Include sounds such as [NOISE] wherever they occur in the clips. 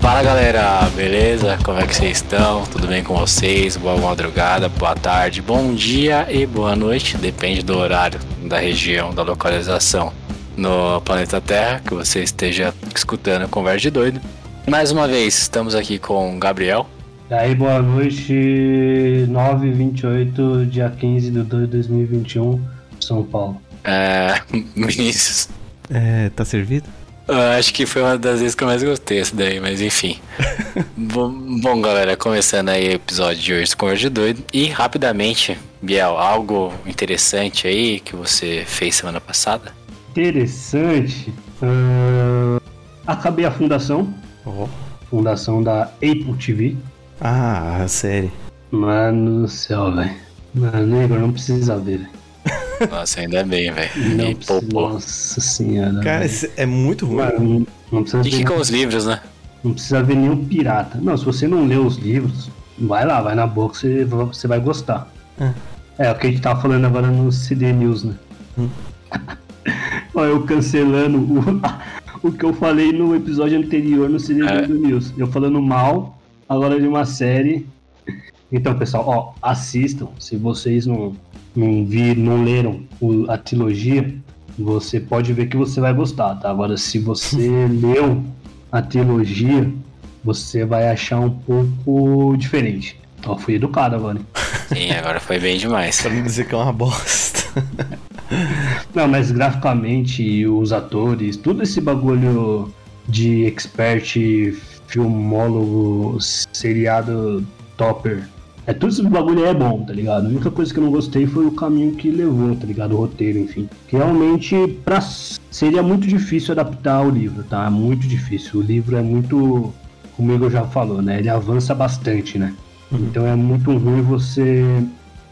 Fala galera, beleza? Como é que vocês estão? Tudo bem com vocês? Boa madrugada, boa tarde, bom dia e boa noite, depende do horário, da região, da localização no planeta Terra que você esteja escutando Conversa de Doido. Mais uma vez, estamos aqui com o Gabriel. E aí, boa noite, 9h28, dia 15 de 2 de 2021, São Paulo. É. [LAUGHS] Vinícius. É, tá servido? Eu acho que foi uma das vezes que eu mais gostei essa daí, mas enfim. [LAUGHS] bom, bom, galera, começando aí o episódio de hoje do Conversa de Doido. E rapidamente, Biel, algo interessante aí que você fez semana passada? Interessante. Uh, acabei a fundação. Oh. Fundação da Apple TV. Ah, a série. Mano do céu, velho. Mano, Igor, não precisa ver, velho. Nossa, ainda bem, velho. E poupou. Nossa senhora. Cara, é muito ruim. Mano, não, não precisa E ver, com os livros, né? não precisa ver nenhum pirata. Não, se você não leu os livros, vai lá, vai na que você, você vai gostar. Ah. É, o que a gente tava falando agora no CD News, né? Hum. [LAUGHS] Ó, eu cancelando o, [LAUGHS] o que eu falei no episódio anterior no CD É. News. Eu falando mal agora de uma série. Então, pessoal, ó, assistam. Se vocês não, não viram, não leram a trilogia, você pode ver que você vai gostar, tá? Agora, se você [LAUGHS] leu a trilogia, você vai achar um pouco diferente. Ó, fui educado agora. hein? [LAUGHS] Sim, agora foi bem demais. Pra não dizer que é uma bosta. [LAUGHS] Não, mas graficamente os atores, tudo esse bagulho de expert, filmólogo, seriado topper. É, tudo esse bagulho aí é bom, tá ligado? A única coisa que eu não gostei foi o caminho que levou, tá ligado? O roteiro, enfim. Que realmente pra, seria muito difícil adaptar o livro, tá? Muito difícil. O livro é muito, como o Igor já falou, né? Ele avança bastante, né? Então é muito ruim você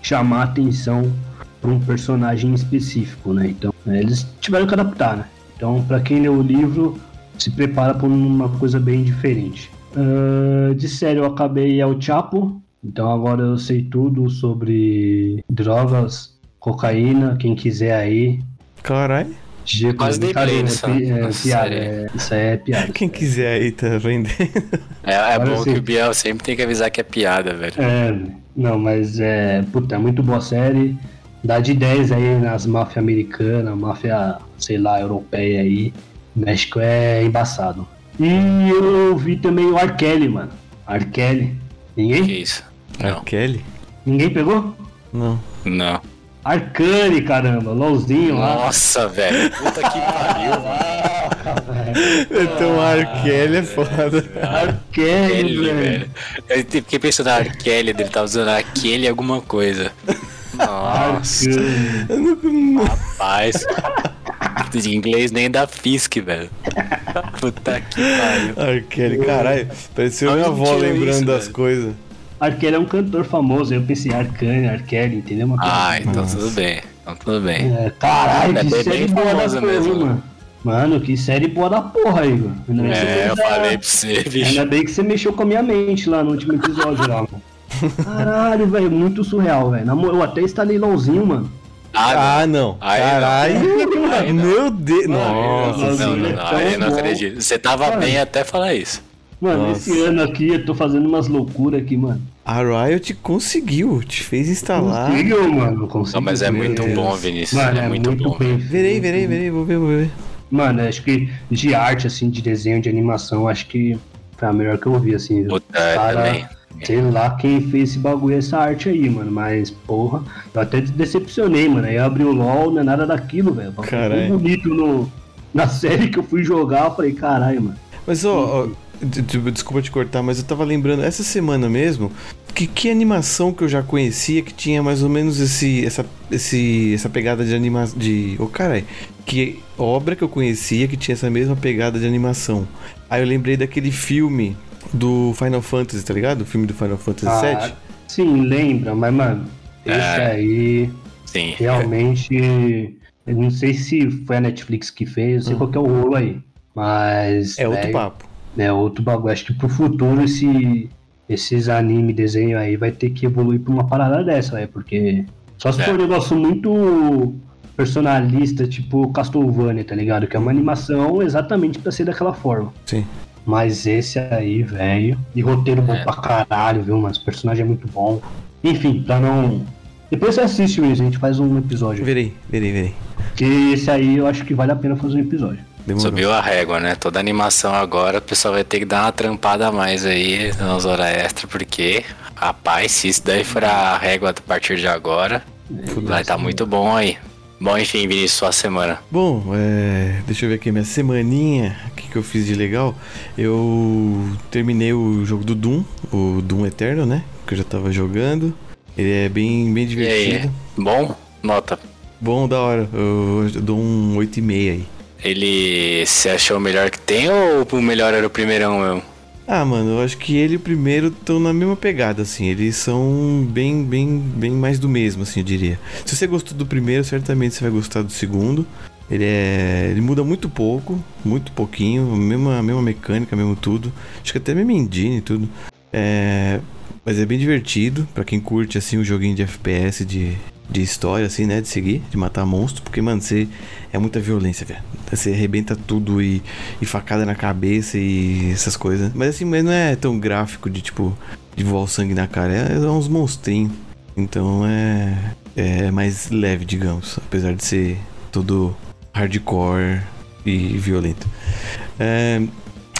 chamar atenção para um personagem específico, né? Então né, eles tiveram que adaptar, né? Então para quem leu o livro se prepara para uma coisa bem diferente. Ah, de série eu acabei El Chapo, então agora eu sei tudo sobre drogas, cocaína, quem quiser aí. Caralho. Quase dei play nessa- é, é nessa piada, é, isso aí é piada. Quem quiser aí tá vendendo. É, é Agora bom que o Biel sempre tem que avisar que é piada, velho. É, não, mas é, puta, é muito boa série. Dá de 10 aí nas máfias americanas, máfia, sei lá, europeia aí. México é embaçado. E eu vi também o R. Kelly, mano. R. Kelly. Que Ninguém? isso? Não, Kelly? Ninguém pegou? Não. não. Arcane, caramba, LOLzinho lá. Nossa, velho. Puta que pariu, mano. Então, R. Kelly é foda. Arcane, Kelly, velho. Eu fiquei pensando na R. Kelly, ele tava usando aquele alguma coisa. Nossa, Arcane. rapaz. De inglês nem da Fisk, velho. Puta que pariu. R. Kelly, caralho. Pareceu minha avó tirou lembrando isso, das velho? coisas. Kelly é um cantor famoso. Eu pensei Arcane. Kelly, entendeu? Uma coisa Ah, assim. então Nossa. tudo bem. Então tudo bem. É, caralho, É que bem- série bem boa da porra, mesmo, né? mano. Mano, que série boa da porra, Igor. Ainda É, eu falei pra você, bicho. Ainda bem que você mexeu com a minha mente lá no último episódio lá, mano. [LAUGHS] Caralho, velho, muito surreal, velho. Eu até instalei LOLzinho, mano. Ah, não. Aí não. Caralho. Aí não. Meu Deus. Não, Nossa. não, não, não, não acredito. Você tava Mano. bem até falar isso. Mano, Nossa. esse ano aqui eu tô fazendo umas loucuras aqui, mano. A Riot conseguiu. Te fez instalar. Conseguiu, mano. Conseguiu. Não, mas é muito Deus. bom, Vinícius. Mano, é muito bom. bem Verei, verei, verei. Vou ver, vou ver. Mano, acho que de arte, assim, de desenho, de animação, acho que foi a melhor que eu vi, assim. Puta, é, Cara, também. Sei lá quem fez esse bagulho, essa arte aí, mano. Mas, porra, eu até decepcionei, mano. Aí eu abri o LOL, não é nada daquilo, velho. Caralho. bonito no, na [LAUGHS] série que eu fui jogar, eu falei, caralho, mano. Mas, ó, d- d- desculpa te cortar, mas eu tava lembrando, essa semana mesmo, que, que animação que eu já conhecia que tinha mais ou menos esse, essa, esse, essa pegada de animação. De. Ô, caralho. Que obra que eu conhecia que tinha essa mesma pegada de animação. Aí eu lembrei daquele filme do Final Fantasy, tá ligado? O filme do Final Fantasy Ah, VII. sim, lembra, mas, mano, esse É. aí Sim. realmente. Eu não sei se foi a Netflix que fez, eu sei qual que é o rolo aí. Mas. É outro velho, papo. É outro bagulho. Acho que pro futuro esse, esses anime, desenho aí vai ter que evoluir pra uma parada dessa, velho. Porque só se É. for um negócio muito personalista, tipo Castlevania, tá ligado? Que é uma animação exatamente pra ser daquela forma. Sim. Mas esse aí, velho. E roteiro bom É. pra caralho, viu? Mas o personagem é muito bom. Enfim, pra não. Depois você assiste isso, a gente faz um episódio. Verei, verei, verei. Porque esse aí eu acho que vale a pena fazer um episódio. Demorou. Subiu a régua, né? Toda animação agora, o pessoal vai ter que dar uma trampada a mais aí nas horas extra, porque, rapaz, se isso daí for a régua a partir de agora, vai estar muito bom aí. Bom, enfim, Vinícius, sua semana. Bom, é, deixa eu ver aqui minha semaninha, o que, que eu fiz de legal. Eu terminei o jogo do Doom, o Doom Eterno, né? Que eu já tava jogando. Ele é bem, bem E divertido. aí, bom? Nota. Bom, da hora. Eu, eu dou um 8,5 aí. Ele se achou o melhor que tem ou o melhor era o primeirão mesmo? Ah, mano, eu acho que ele e o primeiro estão na mesma pegada, assim. Eles são bem, bem, bem mais do mesmo, assim, eu diria. Se você gostou do primeiro, certamente você vai gostar do segundo. Ele é. Ele muda muito pouco, muito pouquinho, mesma, mesma mecânica, mesmo tudo. Acho que até mesmo engine e tudo. É. Mas é bem divertido pra quem curte assim o joguinho de FPS de, de história, assim, né? De seguir, de matar monstros. Porque, mano, você é muita violência, velho. Você arrebenta tudo e, e facada na cabeça e essas coisas. Mas assim, mas não é tão gráfico de tipo de voar o sangue na cara. É, é uns monstrinhos. Então é. É mais leve, digamos. Apesar de ser todo hardcore e violento. É,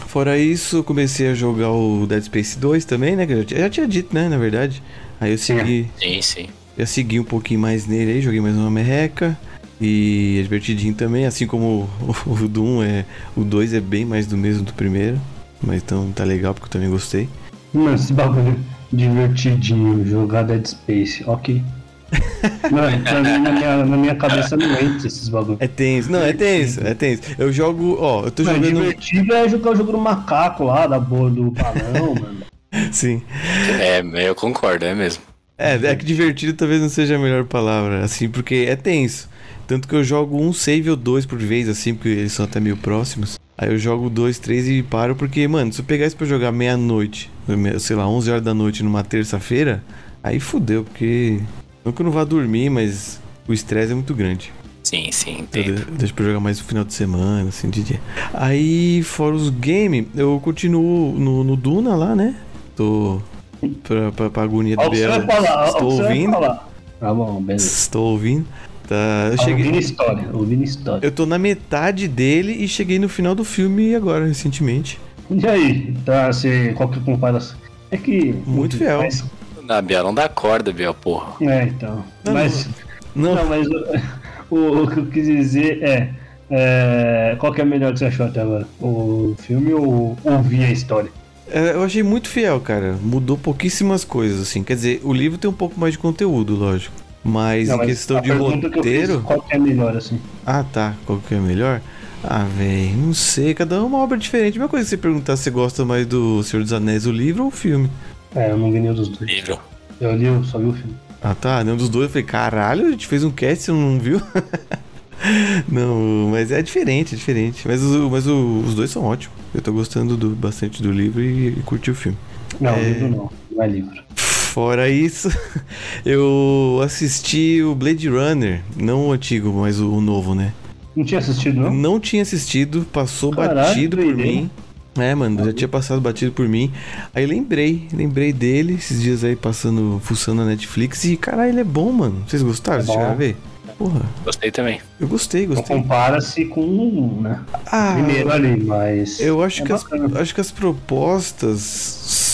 fora isso, eu comecei a jogar o Dead Space 2 também, né? Que eu já, tinha- já tinha dito, né? Na verdade. Aí eu segui. Sim, sim. Já segui um pouquinho mais nele aí, joguei mais uma merreca. E é divertidinho também, assim como o, [LAUGHS] o Doom é. O 2 é bem mais do mesmo do primeiro. Mas então tá legal porque eu também gostei. Mano, esse bagulho divertidinho, jogar Dead Space, ok. [LAUGHS] Não, pra mim, na minha, na minha cabeça não entra esses bagulhos. É tenso, não, é tenso, é tenso. Eu jogo, ó, eu tô Mas jogando. divertido é jogar o jogo do macaco lá, da boa do balão, mano. [LAUGHS] Sim. É, eu concordo, é mesmo. É, é que divertido talvez não seja a melhor palavra, assim, porque é tenso. Tanto que eu jogo um save ou dois por vez, assim, porque eles são até meio próximos. Aí eu jogo dois, três e paro, porque, mano, se eu pegar isso pra jogar meia-noite, sei lá, 11 horas da noite numa terça-feira, aí fudeu, porque. Não que eu não vá dormir, mas o estresse é muito grande. Sim, sim, Eu entendo. de- deixo pra jogar mais no final de semana, assim, de dia. Aí, fora os games, eu continuo no, no Duna lá, né? Tô. Pra, pra, pra agonia do Biel. falar, Estou ouvindo. falar. Tá bom, beleza. Estou ouvindo. Tá, eu Tá cheguei. Ouvindo história, ouvindo história. Eu tô na metade dele e cheguei no final do filme agora, recentemente. E aí, tá, você, qual que é a comparação? É que... Muito fiel. Mas, Na Biel não dá corda, Biel, porra. é, então. Não, mas, Não, não, mas o, [LAUGHS] o, o que eu quis dizer é, é... Qual que é melhor que você achou até agora? O filme ou ouvir a história? É, eu achei muito fiel, cara. Mudou pouquíssimas coisas, assim. Quer dizer, o livro tem um pouco mais de conteúdo, lógico. Mas Não, em mas questão a de eu fiz, roteiro. qual que é melhor, assim? Ah, tá. Qual que é melhor? Ah, velho, não sei. Cada um é uma obra diferente. A mesma coisa que você perguntar se você gosta mais do Senhor dos Anéis, o livro ou o filme. É, eu não vi nenhum dos dois. Livro. Eu li, eu só vi o filme. Ah, tá. Nenhum dos dois. Eu falei, caralho, a gente fez um cast, você não viu? [LAUGHS] [LAUGHS] não, mas é diferente, é diferente. Mas, os- mas o- os dois são ótimos. Eu tô gostando do- bastante do livro e, e curti o filme. Não, É. livro não, não é livro. Fora isso, [LAUGHS] eu assisti o Blade Runner. Não o antigo, mas o, o novo, né? Não tinha assistido, não? Não tinha assistido, passou Caralho, batido por doideira. mim. É, mano, já tinha passado batido por mim. Aí lembrei, lembrei dele esses dias aí passando, fuçando na Netflix. E caralho, ele é bom, mano. Vocês gostaram? É Vocês chegaram a ver? Porra, Gostei também. eu gostei, Não gostei. compara-se com um, né? Ah, Primeiro ali, mas. eu acho, é que as, acho que as propostas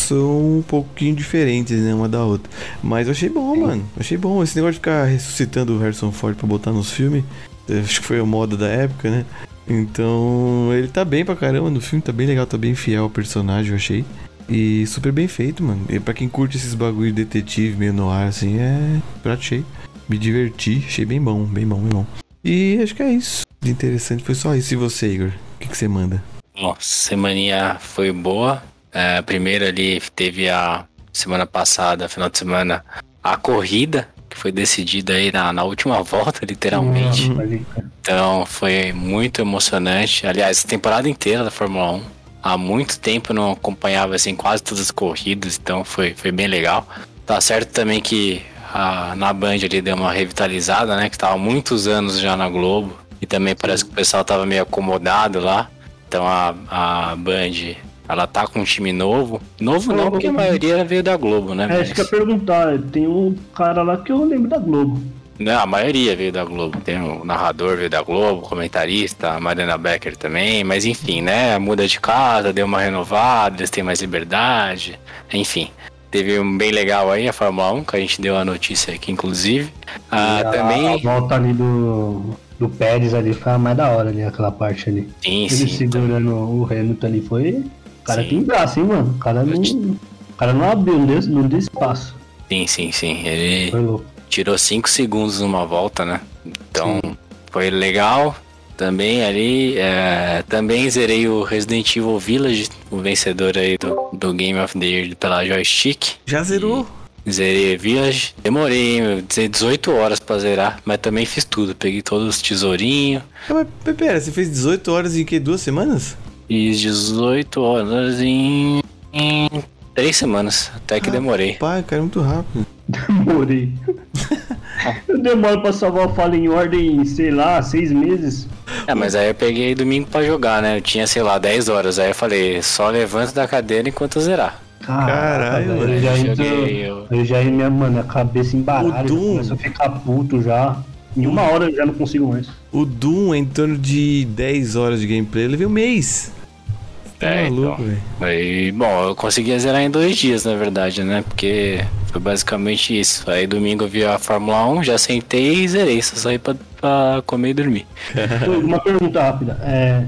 são um pouquinho diferentes, né, uma da outra. Mas eu achei bom, mano. Achei bom. Esse negócio de ficar ressuscitando o Harrison Ford pra botar nos filmes, acho que foi a moda da época, né? Então, ele tá bem pra caramba no filme, tá bem legal, tá bem fiel ao personagem, eu achei. E super bem feito, mano. E pra quem curte esses bagulho de detetive meio no ar, assim, é prato cheio. Me diverti, achei bem bom, bem bom, bem bom. E acho que é isso. De interessante foi só isso. E você, Igor? O que, que você manda? Bom, semaninha foi boa. É, primeiro ali teve a semana passada, final de semana, a corrida, que foi decidida aí na, na última volta, literalmente. Então foi muito emocionante. Aliás, a temporada inteira da Fórmula 1. Há muito tempo eu não acompanhava assim quase todas as corridas, então foi, foi bem legal. Tá certo também que a- na Band ali deu uma revitalizada, né? Que tava há muitos anos já na Globo. E também parece que o pessoal tava meio acomodado lá. Então a, a Band Ela tá com um time novo. Novo não, porque a maioria veio da Globo, né? É, isso que eu ia perguntar. Tem um cara lá que eu lembro da Globo. Não, a maioria veio da Globo. Tem o narrador veio da Globo, comentarista, a Mariana Becker também, mas enfim, né? Muda de casa, deu uma renovada, eles têm mais liberdade, enfim. Teve um bem legal aí, a Fórmula 1, que a gente deu a notícia aqui, inclusive. Ah, a- também. A volta ali do, do Pérez ali foi mais da hora ali, aquela parte ali. Sim, Ele sim. segurando o Hamilton ali foi. O cara Sim. tem braço, hein, mano? O cara não. O cara não abriu, não deu, não deu espaço. Sim, sim, sim. Ele tirou 5 segundos numa volta, né? Então foi legal. Também ali, é, também zerei o Resident Evil Village, o vencedor aí do, do Game of the Year pela joystick. Já zerou? Zerei Village. Demorei, meu, 18 horas pra zerar, mas também fiz tudo. Peguei todos os tesourinhos. Ah, mas pe- pera, você fez 18 horas em que? Duas semanas? Fiz 18 horas em, em 3 semanas. Até que demorei. Pai, cara, é muito rápido. Demorei. [LAUGHS] eu demoro pra salvar o Fallen em ordem, sei lá, seis meses. É, mas aí eu peguei domingo pra jogar, né? Eu tinha, sei lá, 10 horas. Aí eu falei, só levanta da cadeira enquanto eu zerar. Caralho, mano. Eu já entro, eu- eu já minha, mano, a cabeça embaralha, começa a ficar puto já. Em uma hora eu já não consigo mais. O Doom é em torno de 10 horas de gameplay. Eu levei um mês. Tá É, maluco, então. Aí, bom, eu consegui zerar em dois dias, na verdade, né? Porque foi basicamente isso. Aí domingo eu vi a Fórmula 1, já sentei e zerei. Só saí pra, pra comer e dormir. [LAUGHS] Uma pergunta rápida. É,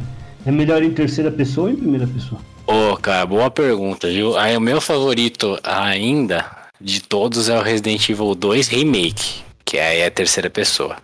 é melhor em terceira pessoa ou em primeira pessoa? Ô, cara, boa pergunta, viu? Aí o meu favorito ainda de todos é o Resident Evil 2 Remake, que aí é a terceira pessoa.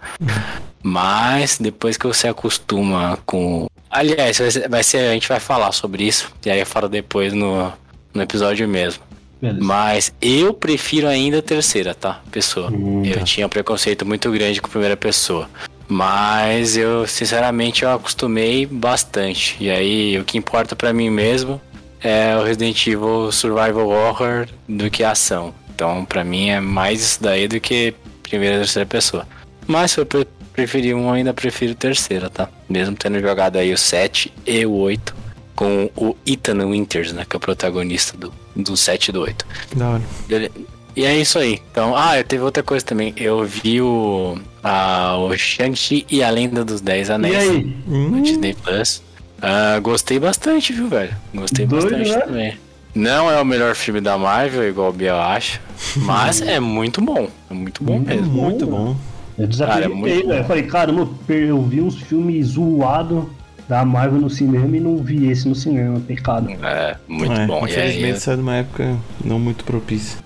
Mas depois que você acostuma com. Aliás, vai ser, vai ser- a gente vai falar sobre isso, e aí eu falo depois no, no episódio mesmo. Beleza. Mas eu prefiro ainda a terceira, tá? Pessoa. Hum, eu tá. tinha um preconceito muito grande com a primeira pessoa. Mas eu, sinceramente, eu acostumei bastante. E aí, o que importa pra mim mesmo é o Resident Evil Survival Horror do que a ação. Então, pra mim, é mais isso daí do que primeira e terceira pessoa. Mas se eu pre- preferir um, ainda prefiro terceira, tá? Mesmo tendo jogado aí o 7 e o 8 com o Ethan Winters, né? Que é o protagonista do, do 7 e do 8. Da hora. Bele- E é isso aí. Então, ah, eu teve outra coisa também. Eu vi o, a, o Shang-Chi e a Lenda dos Dez E Anéis aí? no Disney Plus. Ah, gostei bastante, viu, velho? Gostei Doido, bastante né? também. Não é o melhor filme da Marvel, igual o Biel acha, mas [LAUGHS] é muito bom. É muito bom mesmo. Muito bom. Eu Cara, é muito velho. Eu falei, caramba, eu vi uns filmes zoados da Marvel no cinema e não vi esse no cinema. Pecado. É, muito É, bom. Aí, Infelizmente saiu numa época não muito propícia.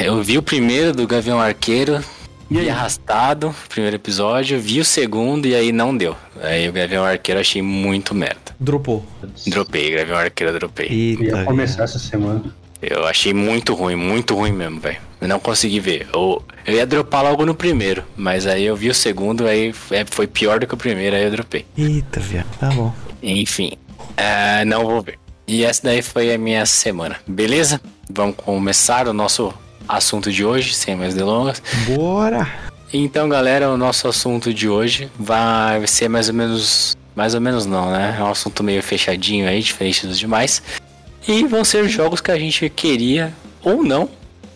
eu vi o primeiro do Gavião Arqueiro, E aí? arrastado, primeiro episódio, vi o segundo e aí não deu. Aí o Gavião Arqueiro eu achei muito merda. Dropou. Dropei, Gavião Arqueiro dropei. Eita. Ia começar essa semana. Eu achei muito ruim, muito ruim mesmo, velho. Eu não consegui ver. Eu, eu ia dropar logo no primeiro, mas aí eu vi o segundo, aí é, foi pior do que o primeiro, aí eu dropei. Eita, viado. Tá bom. Enfim, é, não vou ver. E essa daí foi a minha semana, beleza? Vamos começar o nosso assunto de hoje, sem mais delongas. Bora! Então, galera, o nosso assunto de hoje vai ser mais ou menos. Mais ou menos não, né? É um assunto meio fechadinho aí, diferente dos demais. E vão ser jogos que a gente queria ou não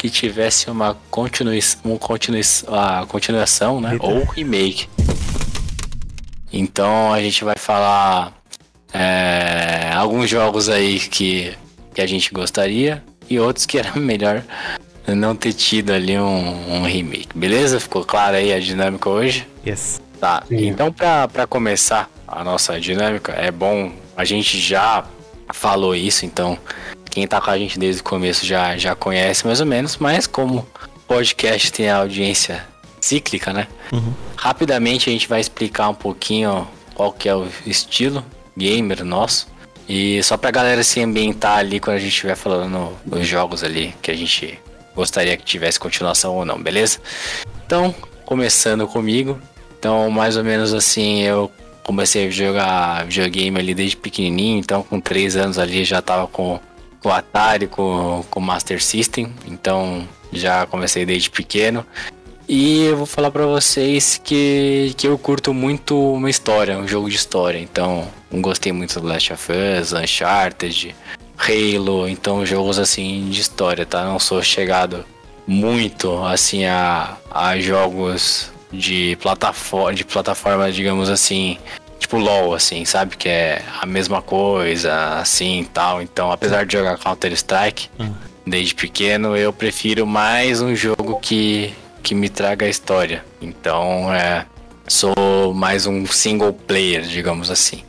que tivesse uma, continui um continui a continuação, né? Eita. Ou remake. Então a gente vai falar é, alguns jogos aí que, que a gente gostaria e outros que era [LAUGHS] melhor não ter tido ali um, um remake. Beleza? Ficou claro aí a dinâmica hoje? Yes. Tá, Sim. então pra começar a nossa dinâmica, é bom, a gente já falou isso, então quem tá com a gente desde o começo já, já conhece mais ou menos, mas como podcast tem a audiência cíclica, né? Uhum. Rapidamente a gente vai explicar um pouquinho qual que é o estilo gamer nosso. E só pra galera se ambientar ali quando a gente estiver falando nos jogos ali que a gente gostaria que tivesse continuação ou não, beleza? Então, começando comigo. Então, mais ou menos assim, eu comecei a jogar videogame ali desde pequenininho. Então, com 3 anos ali já tava com com o Atari, com com o Master System. Então, já comecei desde pequeno. E eu vou falar para vocês que, que eu curto muito uma história, um jogo de história. Então, gostei muito do Last of Us, Uncharted, Halo. Então, jogos assim de história, tá? Não sou chegado muito assim a, a jogos de plataforma, de plataforma, digamos assim, tipo LoL, assim, sabe? Que é a mesma coisa, assim tal. Então, apesar de jogar Counter-Strike uhum. desde pequeno, eu prefiro mais um jogo que, que me traga a história. Então, é, sou mais um single player, digamos assim.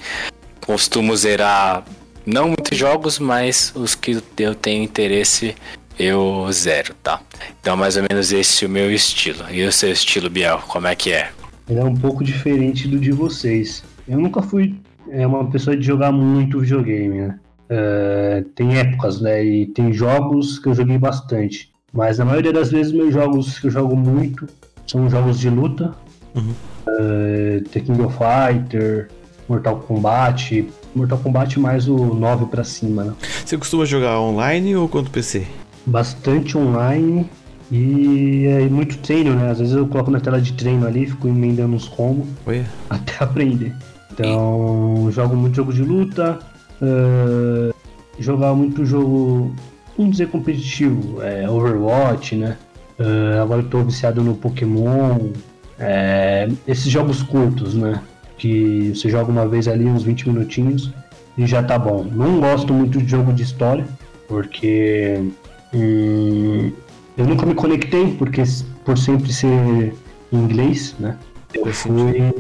Costumo zerar não muitos jogos, mas os que eu tenho interesse eu zero, tá? Então, mais ou menos esse é o meu estilo. E o seu estilo, Biel, como é que é? Ele é um pouco diferente do de vocês. Eu nunca fui é, uma pessoa de jogar muito videogame, né? Uh, tem épocas, né? E tem jogos que eu joguei bastante. Mas na maioria das vezes, meus jogos que eu jogo muito são jogos de luta. Uhum. Uh, The King of Fighter, Mortal Kombat. Mortal Kombat mais o 9 pra cima, né? Você costuma jogar online ou quanto PC? Bastante online e é muito treino, né? Às vezes eu coloco na tela de treino ali, fico emendando uns combos [LAUGHS] até aprender. Então, jogo muito jogo de luta, uh, jogar muito jogo, vamos dizer, competitivo, é, Overwatch, né? Uh, agora eu tô viciado no Pokémon, é, esses jogos curtos, né? Que você joga uma vez ali, uns 20 minutinhos, e já tá bom. Não gosto muito de jogo de história, porque hum, eu nunca me conectei, porque por sempre ser inglês, né? Eu fui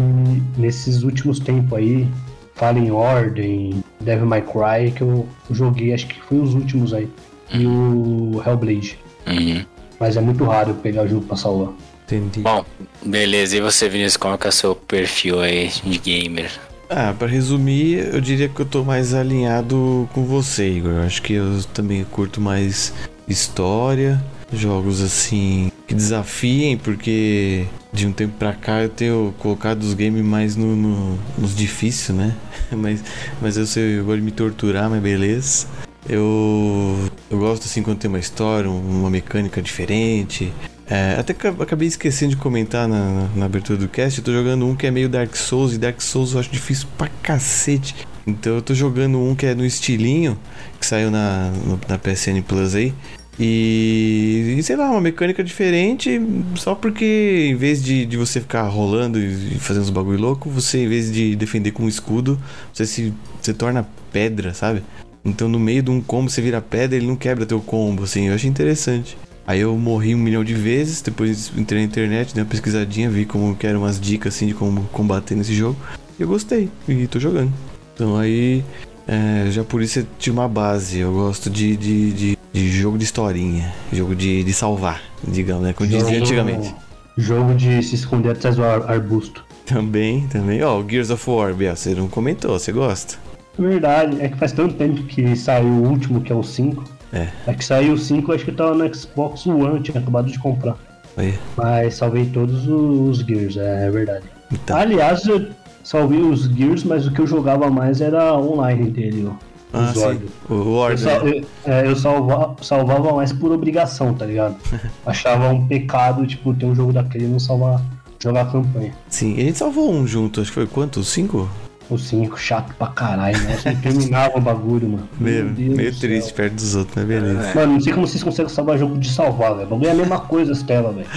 nesses últimos tempos aí, Fallen Ordem, Devil May Cry, que eu joguei, acho que foi os últimos aí. E o Hellblade. Uhum. Mas é muito raro pegar o jogo pra salvar. Entendi. Bom, beleza. E você, Vinícius, qual é o seu perfil aí de gamer? Ah, para resumir, eu diria que eu tô mais alinhado com você, Igor. Eu acho que eu também curto mais história, jogos assim que desafiem, porque de um tempo pra cá eu tenho colocado os games mais no, no, nos difíceis, né? [LAUGHS] mas, mas eu sei, eu gosto de me torturar, mas beleza. Eu, eu gosto assim quando tem uma história, uma mecânica diferente. É, até que acabei esquecendo de comentar na, na, na, abertura do cast. Eu tô jogando um que é meio Dark Souls, e Dark Souls eu acho difícil pra cacete. Então eu tô jogando um que é no estilinho, que saiu na, no, na PSN Plus aí. E, e, sei lá, uma mecânica diferente, só porque em vez de, de você ficar rolando e fazendo uns bagulho louco, você em vez de defender com um escudo, você se você torna pedra, sabe? Então no meio de um combo você vira pedra, ele não quebra teu combo, assim, eu achei interessante. Aí eu morri um milhão de vezes, depois entrei na internet, dei uma pesquisadinha, vi como que eram umas dicas assim de como combater nesse jogo. E eu gostei, e tô jogando. Então aí é, já por isso eu tinha uma base. Eu gosto de, de, de, de jogo de historinha, jogo de, de salvar, digamos, né? Como jogo, dizia antigamente. Jogo de se esconder atrás do arbusto. Também, também. Ó, oh, Gears of War, Biel, você não comentou, você gosta? Verdade, é que faz tanto tempo que saiu o último, que é o 5. É. É que saiu o 5, acho que tava no Xbox One, tinha acabado de comprar. Aí. Mas salvei todos os Gears, é, é verdade. Então. Aliás, eu salvei os Gears, mas o que eu jogava mais era online dele, ó. Ah, sim. O Order. Eu, é, eu salva, salvava mais por obrigação, tá ligado? [LAUGHS] Achava um pecado, tipo, ter um jogo daquele e não salvar, jogar a campanha. Sim, a gente salvou um junto, acho que foi quanto? Cinco? O 5, chato pra caralho, né? Você terminava o bagulho, mano. [LAUGHS] Meio, meio triste céu. perto dos outros, mas beleza. É. Mano, não sei como vocês conseguem salvar jogo de salvar, velho. O bagulho é a mesma coisa as telas, velho.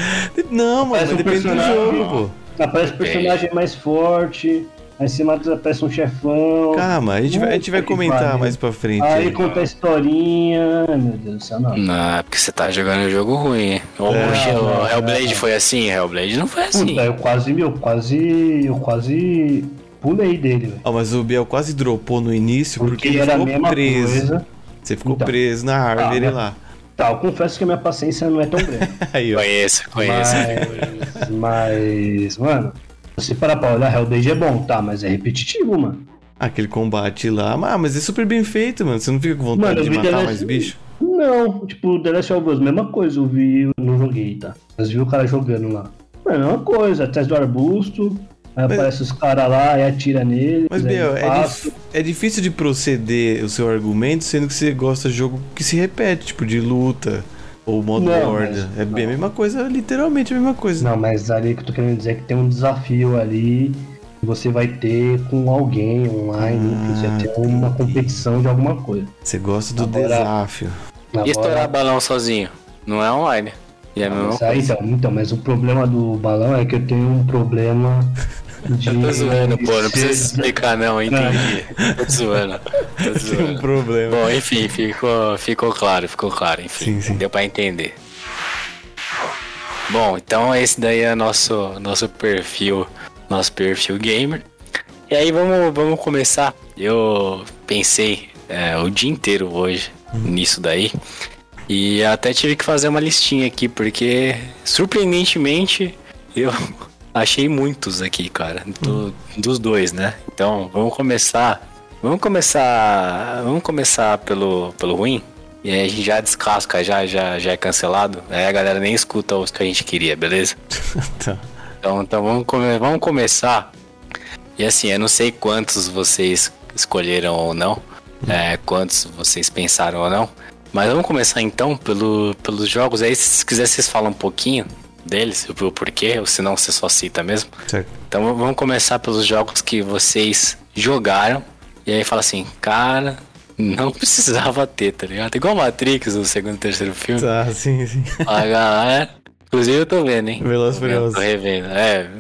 Não, mano, um depende do jogo, pô. Aparece o personagem mais forte. Aí você mata, aparece um chefão. Calma, a gente vai, a gente vai comentar vai, mais pra frente. Aí, aí conta a historinha. Meu Deus do céu, não. Não, é porque você tá jogando um jogo ruim. Ou é, o Hellblade é, foi assim? Hellblade não foi assim. Puta, eu quase, eu quase. Eu quase pulei dele, velho. Oh, mas o Biel quase dropou no início porque, porque ele ficou preso. Coisa. Você ficou então, preso na árvore tá, lá. Tá, eu confesso que a minha paciência não é tão grande. [LAUGHS] Aí, conheço, conheço. Mas, mas, mano, se parar pra olhar, Hellblade é bom, tá, mas é repetitivo, mano. Aquele combate lá, ah, mas é super bem feito, mano. Você não fica com vontade mano, de matar mais bicho? Não, tipo, The Last of Us, mesma coisa, eu vi, não joguei, tá? Mas vi o cara jogando lá. Mano, é uma coisa, atrás do arbusto, aí mas... aparece os caras lá e atira neles. Mas, Biel, é, dif é difícil de proceder o seu argumento, sendo que você gosta de jogo que se repete, tipo, de luta Ou modo Não, horda. mas- É bem a mesma coisa, literalmente a mesma coisa. Não, mas ali que eu tô querendo dizer é que tem um desafio ali que você vai ter com alguém online, que você Ah, vai ter uma competição de alguma coisa. Você gosta do Agora- desafio. E estourar balão sozinho? Não é online. E é a mesma Mas aí, então, então, mas o problema do balão é que eu tenho um problema de. Eu tô zoando, pô, não precisa explicar não, entendi. Tô zoando. Tô [LAUGHS] Tem um zoando. problema. Bom, enfim, ficou, ficou claro, ficou claro, enfim. Sim, sim. Deu pra entender. Bom, então esse daí é nosso nosso perfil, nosso perfil gamer. E aí vamos, vamos começar. Eu pensei é, o dia inteiro hoje nisso daí. E até tive que fazer uma listinha aqui, porque surpreendentemente [LAUGHS] eu achei muitos aqui, cara. do- dos dois, né? Então vamos começar. Vamos começar. Vamos começar pelo, pelo ruim. E aí a gente já descasca, já, já, já é cancelado. Aí a galera nem escuta os que a gente queria, beleza? [LAUGHS] Tá. Então, então vamos, come- vamos começar. E assim, eu não sei quantos vocês escolheram ou não, é, quantos vocês pensaram ou não. Mas vamos começar então pelo, pelos jogos. Aí, se quiser, vocês falam um pouquinho deles, o porquê, ou se não, você só cita mesmo. Certo. Então vamos começar pelos jogos que vocês jogaram. E aí fala assim, cara, não [LAUGHS] precisava ter, tá ligado? Igual Matrix no segundo e terceiro filme. Tá, sim, sim. A galera. Inclusive eu tô vendo, hein? Velozes e Tô revendo. É.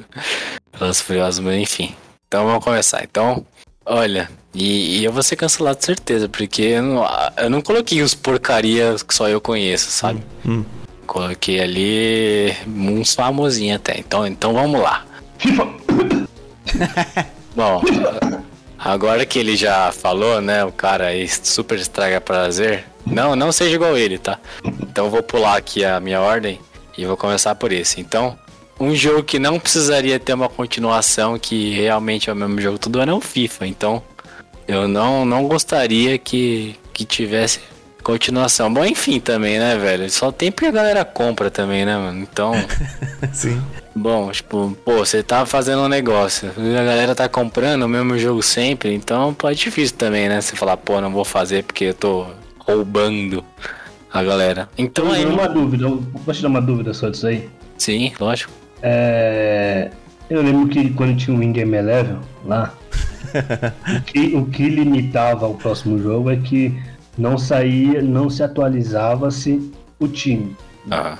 Velozes e Furiosos, mas enfim. Então vamos começar. Então, olha. E, e eu vou ser cancelado de certeza, porque eu não, eu não coloquei os porcarias que só eu conheço, sabe? Hum. Coloquei ali uns famosinhos até. Então, então vamos lá. FIFA! [LAUGHS] Bom, agora que ele já falou, né? O cara aí super estraga prazer. Não, não seja igual ele, tá? Então eu vou pular aqui a minha ordem e vou começar por esse. Então, um jogo que não precisaria ter uma continuação, que realmente é o mesmo jogo todo ano, é o FIFA. Então, eu não, não gostaria que, que tivesse continuação. Bom, enfim também, né, velho? Só tem porque a galera compra também, né, mano? Então. [LAUGHS] Sim. Bom, tipo, pô, você tá fazendo um negócio, a galera tá comprando o mesmo jogo sempre, então pode difícil também, né? Você falar, pô, não vou fazer porque eu tô roubando a galera. Então aí. uma dúvida, eu vou te dar uma dúvida só disso aí. Sim, lógico. É, Eu lembro que quando tinha o Win Game Eleven lá, [LAUGHS] o, que, o que limitava o próximo jogo é que não saía, não se atualizava-se o time. Ah,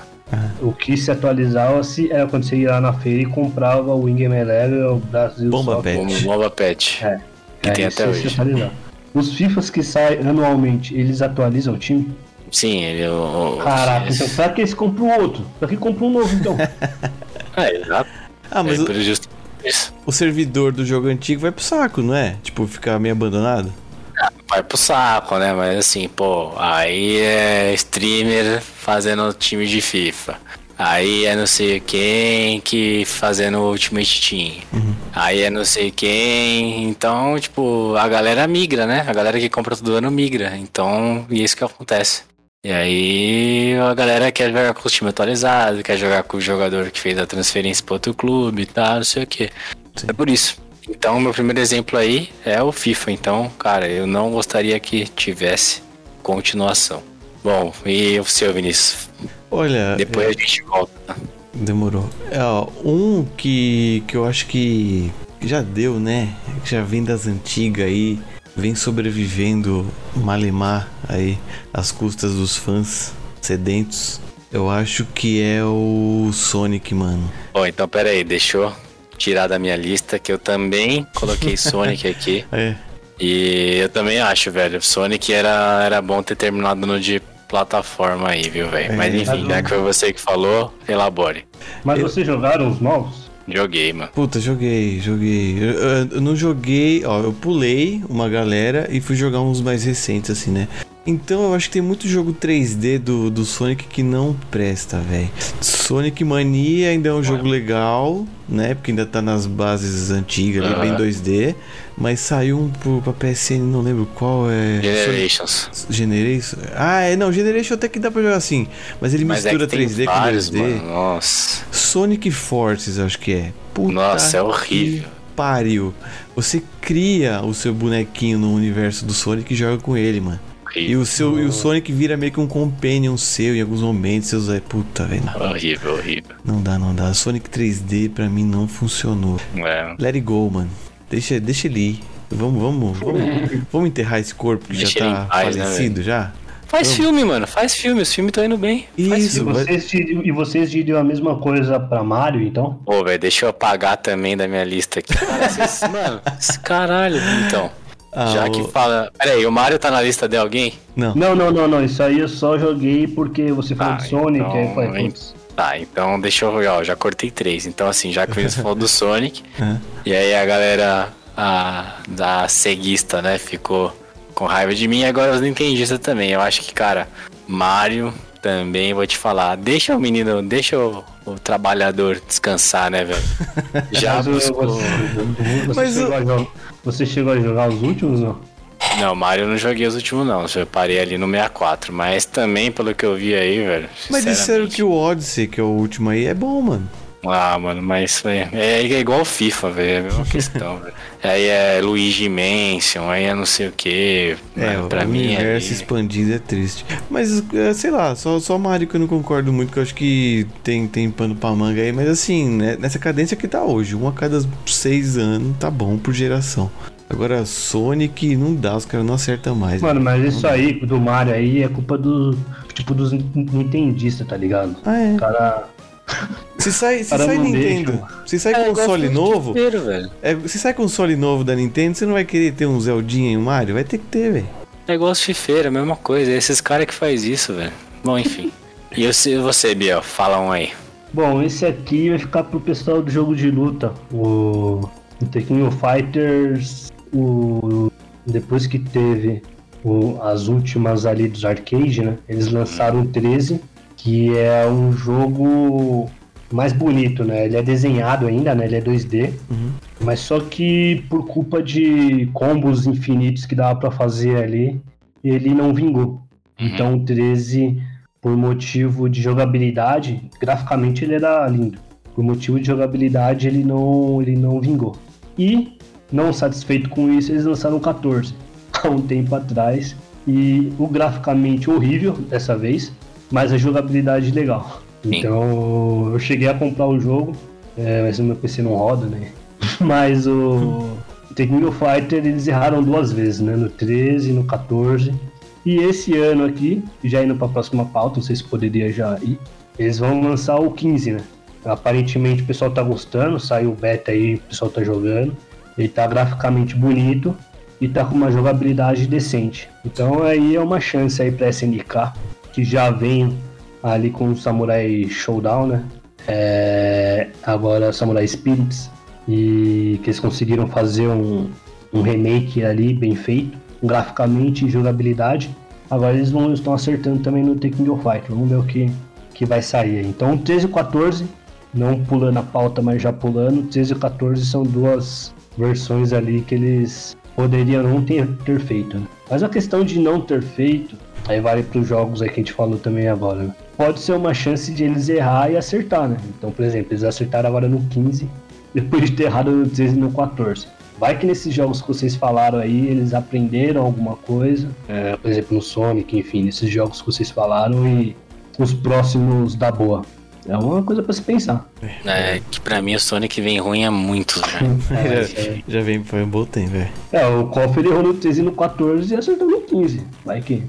O que se atualizava-se era quando você ia lá na feira e comprava o Win Game Eleven o Brasil Bomba só- Pet. Bomba Pet. É. Que tem Aí até hoje. Os FIFAs que saem anualmente, eles atualizam o time? Sim, ele. O, o- Caraca, então pra que eles compram outro? Pra que compram um novo então? É, [LAUGHS] exato. Ah, mas é, o, o servidor do jogo antigo vai pro saco, não é? Tipo, ficar meio abandonado? Vai pro saco, né? Mas assim, pô, aí é streamer fazendo time de FIFA. Aí é não sei quem que fazendo Ultimate Team. Aí é não sei quem. Então, tipo, a galera migra, né? A galera que compra todo ano migra. Então, e é isso que acontece. E aí a galera quer jogar com o time atualizado, quer jogar com o jogador que fez a transferência para outro clube e tal, não sei o que. É por isso. Então, meu primeiro exemplo aí é o FIFA. Então, cara, eu não gostaria que tivesse continuação. Bom, e o seu, Vinícius? Olha, Depois a gente volta. Demorou. É, um que, que eu acho que já deu, né? Que já vem das antigas aí, vem sobrevivendo malemar aí, às custas dos fãs sedentos. Eu acho que é o Sonic, mano. Bom, então pera aí, deixa eu tirar da minha lista que eu também coloquei [LAUGHS] Sonic aqui. É, E eu também acho, velho, Sonic era, era bom ter terminado no de plataforma aí, viu, velho? É, Mas enfim, tá já que foi você que falou, elabore. Mas Eu- vocês jogaram os novos? Joguei, mano. puta, joguei, joguei. Eu, eu- eu não joguei, ó, eu pulei uma galera e fui jogar uns mais recentes, assim, né? Então eu acho que tem muito jogo 3D do, do Sonic que não presta, velho. Sonic Mania ainda é um jogo legal, né? Porque ainda tá nas bases antigas, ali, bem Aham. 2D. Mas saiu um pro, pra PSN, não lembro qual é. Generations. Sonic- Generation? Ah, é, não, Generation até que dá pra jogar assim. Mas ele Mas é mistura tem 3D vários, com 2D. mano. Nossa. Sonic Forces, acho que é. Puta Nossa, é que horrível. Pariu. Você cria o seu bonequinho no universo do Sonic e joga com ele, mano. E o, seu, e o Sonic vira meio que um companion seu em alguns momentos. Seus é puta, velho. Horrível, horrível. Não dá, não dá. Sonic 3D pra mim não funcionou. É. Let it go, mano. Deixa, deixa ele ir. Vamos, vamos, vamos, vamos enterrar esse corpo que Deixa já tá paz, né, falecido já? Faz Vamos. filme, mano. Faz filme. Os filmes estão indo bem. Isso, E vai- vocês, diriam- e vocês diriam a mesma coisa pra Mario, então? Pô, velho, deixa eu apagar também da minha lista aqui. Cara, vocês- mano, esse caralho. Então, Ah, já o- que fala. Peraí, o Mario tá na lista de alguém? Não. Não, não, não, não. Isso aí eu só joguei porque você falou Ah, de Sonic, então, aí putz. Tá, então deixa eu ver, ó, já cortei três. Então, assim, já que o falou do Sonic, [LAUGHS] e aí a galera a, da ceguista, né, ficou com raiva de mim, e agora os nintendistas também. Eu acho que, cara, Mario também, vou te falar, deixa o menino, deixa o, o trabalhador descansar, né, velho? [LAUGHS] Já Mas buscou... você, você Mas o- você chegou a jogar os últimos, não? Não, Mario eu não joguei os últimos não, eu parei ali no 64, mas também pelo que eu vi aí, velho. Mas disseram que o Odyssey, que é o último aí, é bom, mano. Ah, mano, mas é, é igual FIFA, velho, é a mesma [LAUGHS] questão, velho. Aí é Luigi Mansion, aí é não sei o que. É, pra o mim universo ali- expandido é triste. Mas, é, sei lá, só, só Mario que eu não concordo muito, que eu acho que tem, tem pano pra manga aí. Mas assim, né, nessa cadência que tá hoje, um a cada seis anos tá bom por geração. Agora, Sonic não dá, os caras não acertam mais. Mano, mas isso aí do Mario aí é culpa do. Tipo, dos nintendistas, tá ligado? Ah, é. O cara. Se sai, se sai Nintendo, se sai É console novo, inteiro, velho. é, se sai console novo da Nintendo, você não vai querer ter um Zeldinha e um Mario? Vai ter que ter, velho. É igual os fifeiros, a mesma coisa. É esses caras que faz isso, velho. Bom, enfim. [LAUGHS] e eu, você, Biel, fala um aí. Bom, esse aqui vai ficar pro pessoal do jogo de luta. O, o Tekken Fighters. O, depois que teve o- as últimas ali dos arcade, né? Eles lançaram o 13, que é um jogo mais bonito, né? Ele é desenhado ainda, né? Ele é 2D. Uhum. Mas só que por culpa de combos infinitos que dava pra fazer ali, ele não vingou. Uhum. Então o 13, por motivo de jogabilidade, graficamente ele era lindo. Por motivo de jogabilidade ele não, ele não vingou. E, não satisfeito com isso, eles lançaram o 14 [LAUGHS] há um tempo atrás. E o graficamente horrível dessa vez, mas a jogabilidade legal. Então eu cheguei a comprar o jogo, é, mas o meu PC não roda, né? [LAUGHS] Mas o Tekken Fighter eles erraram duas vezes, né? No 13 e no 14. E esse ano aqui, já indo para a próxima pauta, não sei se poderia já ir, eles vão lançar o 15, né? Aparentemente o pessoal tá gostando, saiu o beta aí, o pessoal tá jogando. Ele tá graficamente bonito e tá com uma jogabilidade decente. Então aí é uma chance aí pra SNK, que já vem ali com o Samurai Showdown, né? É, agora Samurai Spirits. E que eles conseguiram fazer um, um remake ali bem feito, graficamente e jogabilidade. Agora eles vão, estão acertando também no Tekken of Fight. Vamos ver o que, que vai sair. Então 13 e 14, não pulando a pauta, mas já pulando. 13 e 14 são duas versões ali que eles poderiam não ter, ter feito. Né? Mas a questão de não ter feito, aí vale para os jogos aí que a gente falou também agora. Né? Pode ser uma chance de eles errar e acertar, né? Então, por exemplo, eles acertaram agora no 15, [LAUGHS] depois de ter errado no 13 e no 14. Vai que nesses jogos que vocês falaram aí, eles aprenderam alguma coisa. É, por exemplo, no Sonic, enfim, nesses jogos que vocês falaram e os próximos da boa. É uma coisa pra se pensar. É, que pra mim o Sonic vem ruim há muitos já. [LAUGHS] [LAUGHS] É, isso aí. Já vem foi um bom tempo, velho. É, o Koff ele errou no 13 e no 14 e acertou no 15. Vai que.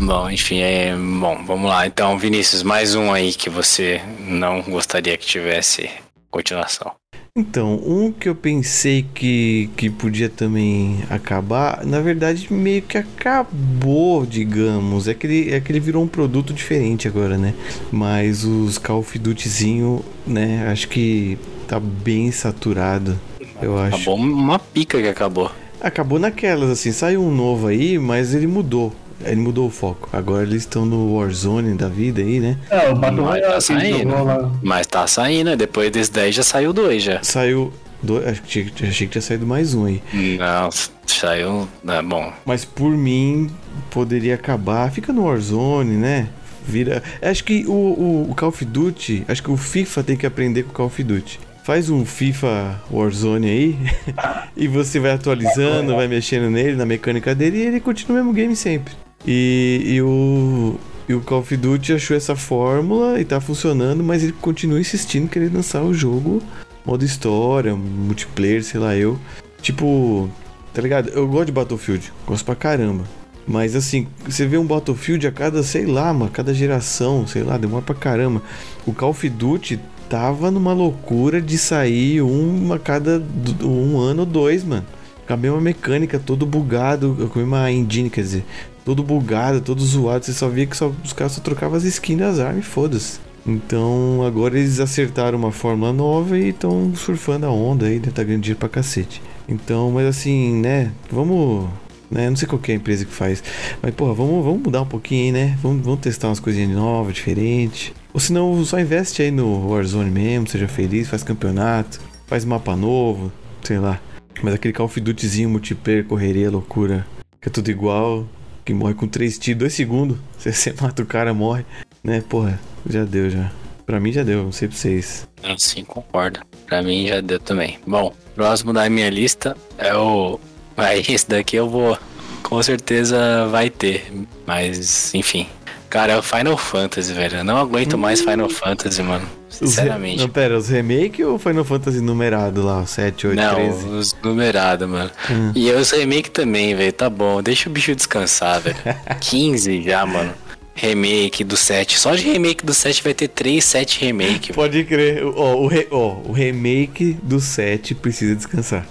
Bom, enfim, é. Bom, vamos lá. Então, Vinícius, mais um aí que você não gostaria que tivesse continuação. Então, um que eu pensei que, que podia também acabar, na verdade, meio que acabou, digamos. É que, ele, é que ele virou um produto diferente agora, né? Mas os Call of Dutyzinho, né? Acho que tá bem saturado. Eu acho. Acabou uma pica que acabou. Acabou naquelas, assim, saiu um novo aí, mas ele mudou. Ele mudou o foco. Agora eles estão no Warzone da vida aí, né? É, o Battle Royale tá que ele saindo. Mas tá saindo, né? depois desse 10 já saiu dois já. Saiu. Do... Acho que tinha- achei que tinha saído mais um aí. Não, saiu. É, bom, Mas por mim, poderia acabar. Fica no Warzone, né? Vira. Acho que o, o, o Call of Duty. Acho que o FIFA tem que aprender com o Call of Duty. faz um FIFA Warzone aí [LAUGHS] e você vai atualizando, vai mexendo nele, na mecânica dele e ele continua o mesmo game sempre. E, e o, e o Call of Duty achou essa fórmula e tá funcionando, mas ele continua insistindo que ele lançar o jogo modo história, multiplayer, sei lá eu. Tipo, tá ligado? Eu gosto de Battlefield, gosto pra caramba. Mas assim, você vê um Battlefield a cada, sei lá, mano, cada geração, sei lá, demora pra caramba. O Call of Duty tava numa loucura de sair um a cada um ano ou dois, mano. Com a mesma mecânica, todo bugado, com a mesma engine, quer dizer, todo bugado, todo zoado. Você só via que só, os caras só trocavam as skins das armas e foda-se. Então agora eles acertaram uma fórmula nova e estão surfando a onda aí, né? Tá ganhando dinheiro pra cacete. Então, mas assim, né? Vamos. Né, não sei qual é a empresa que faz. Mas, porra, vamos, vamos mudar um pouquinho né? Vamos, vamos testar umas coisinhas novas, diferentes. Ou senão só investe aí no Warzone mesmo, seja feliz, faz campeonato, faz mapa novo, sei lá. Mas aquele Call of Dutyzinho, multiplayer, correria, loucura, que é tudo igual, que morre com 3 tiros, 2 segundos. [LAUGHS] Você, você mata o cara, morre. Né, porra, já deu já. Pra mim já deu, não sei pra vocês. Sim, concordo. Pra mim já deu também. Bom, próximo da minha lista é o. Aí, [LAUGHS] esse daqui eu vou. Com certeza vai ter. Mas, enfim. Cara, é o Final Fantasy, velho. Eu não aguento mais Final Fantasy, mano. Sinceramente. Não, pera, os remake ou Final Fantasy numerado lá? 7, 8, não, 13? os numerados, mano. Hum. E os remake também, velho. Tá bom, deixa o bicho descansar, velho. [LAUGHS] 15 já, mano. Remake do 7. Só de remake do 7 vai ter 3, 7 remake. Pode crer. Ó, o, re, ó, o remake do 7 precisa descansar.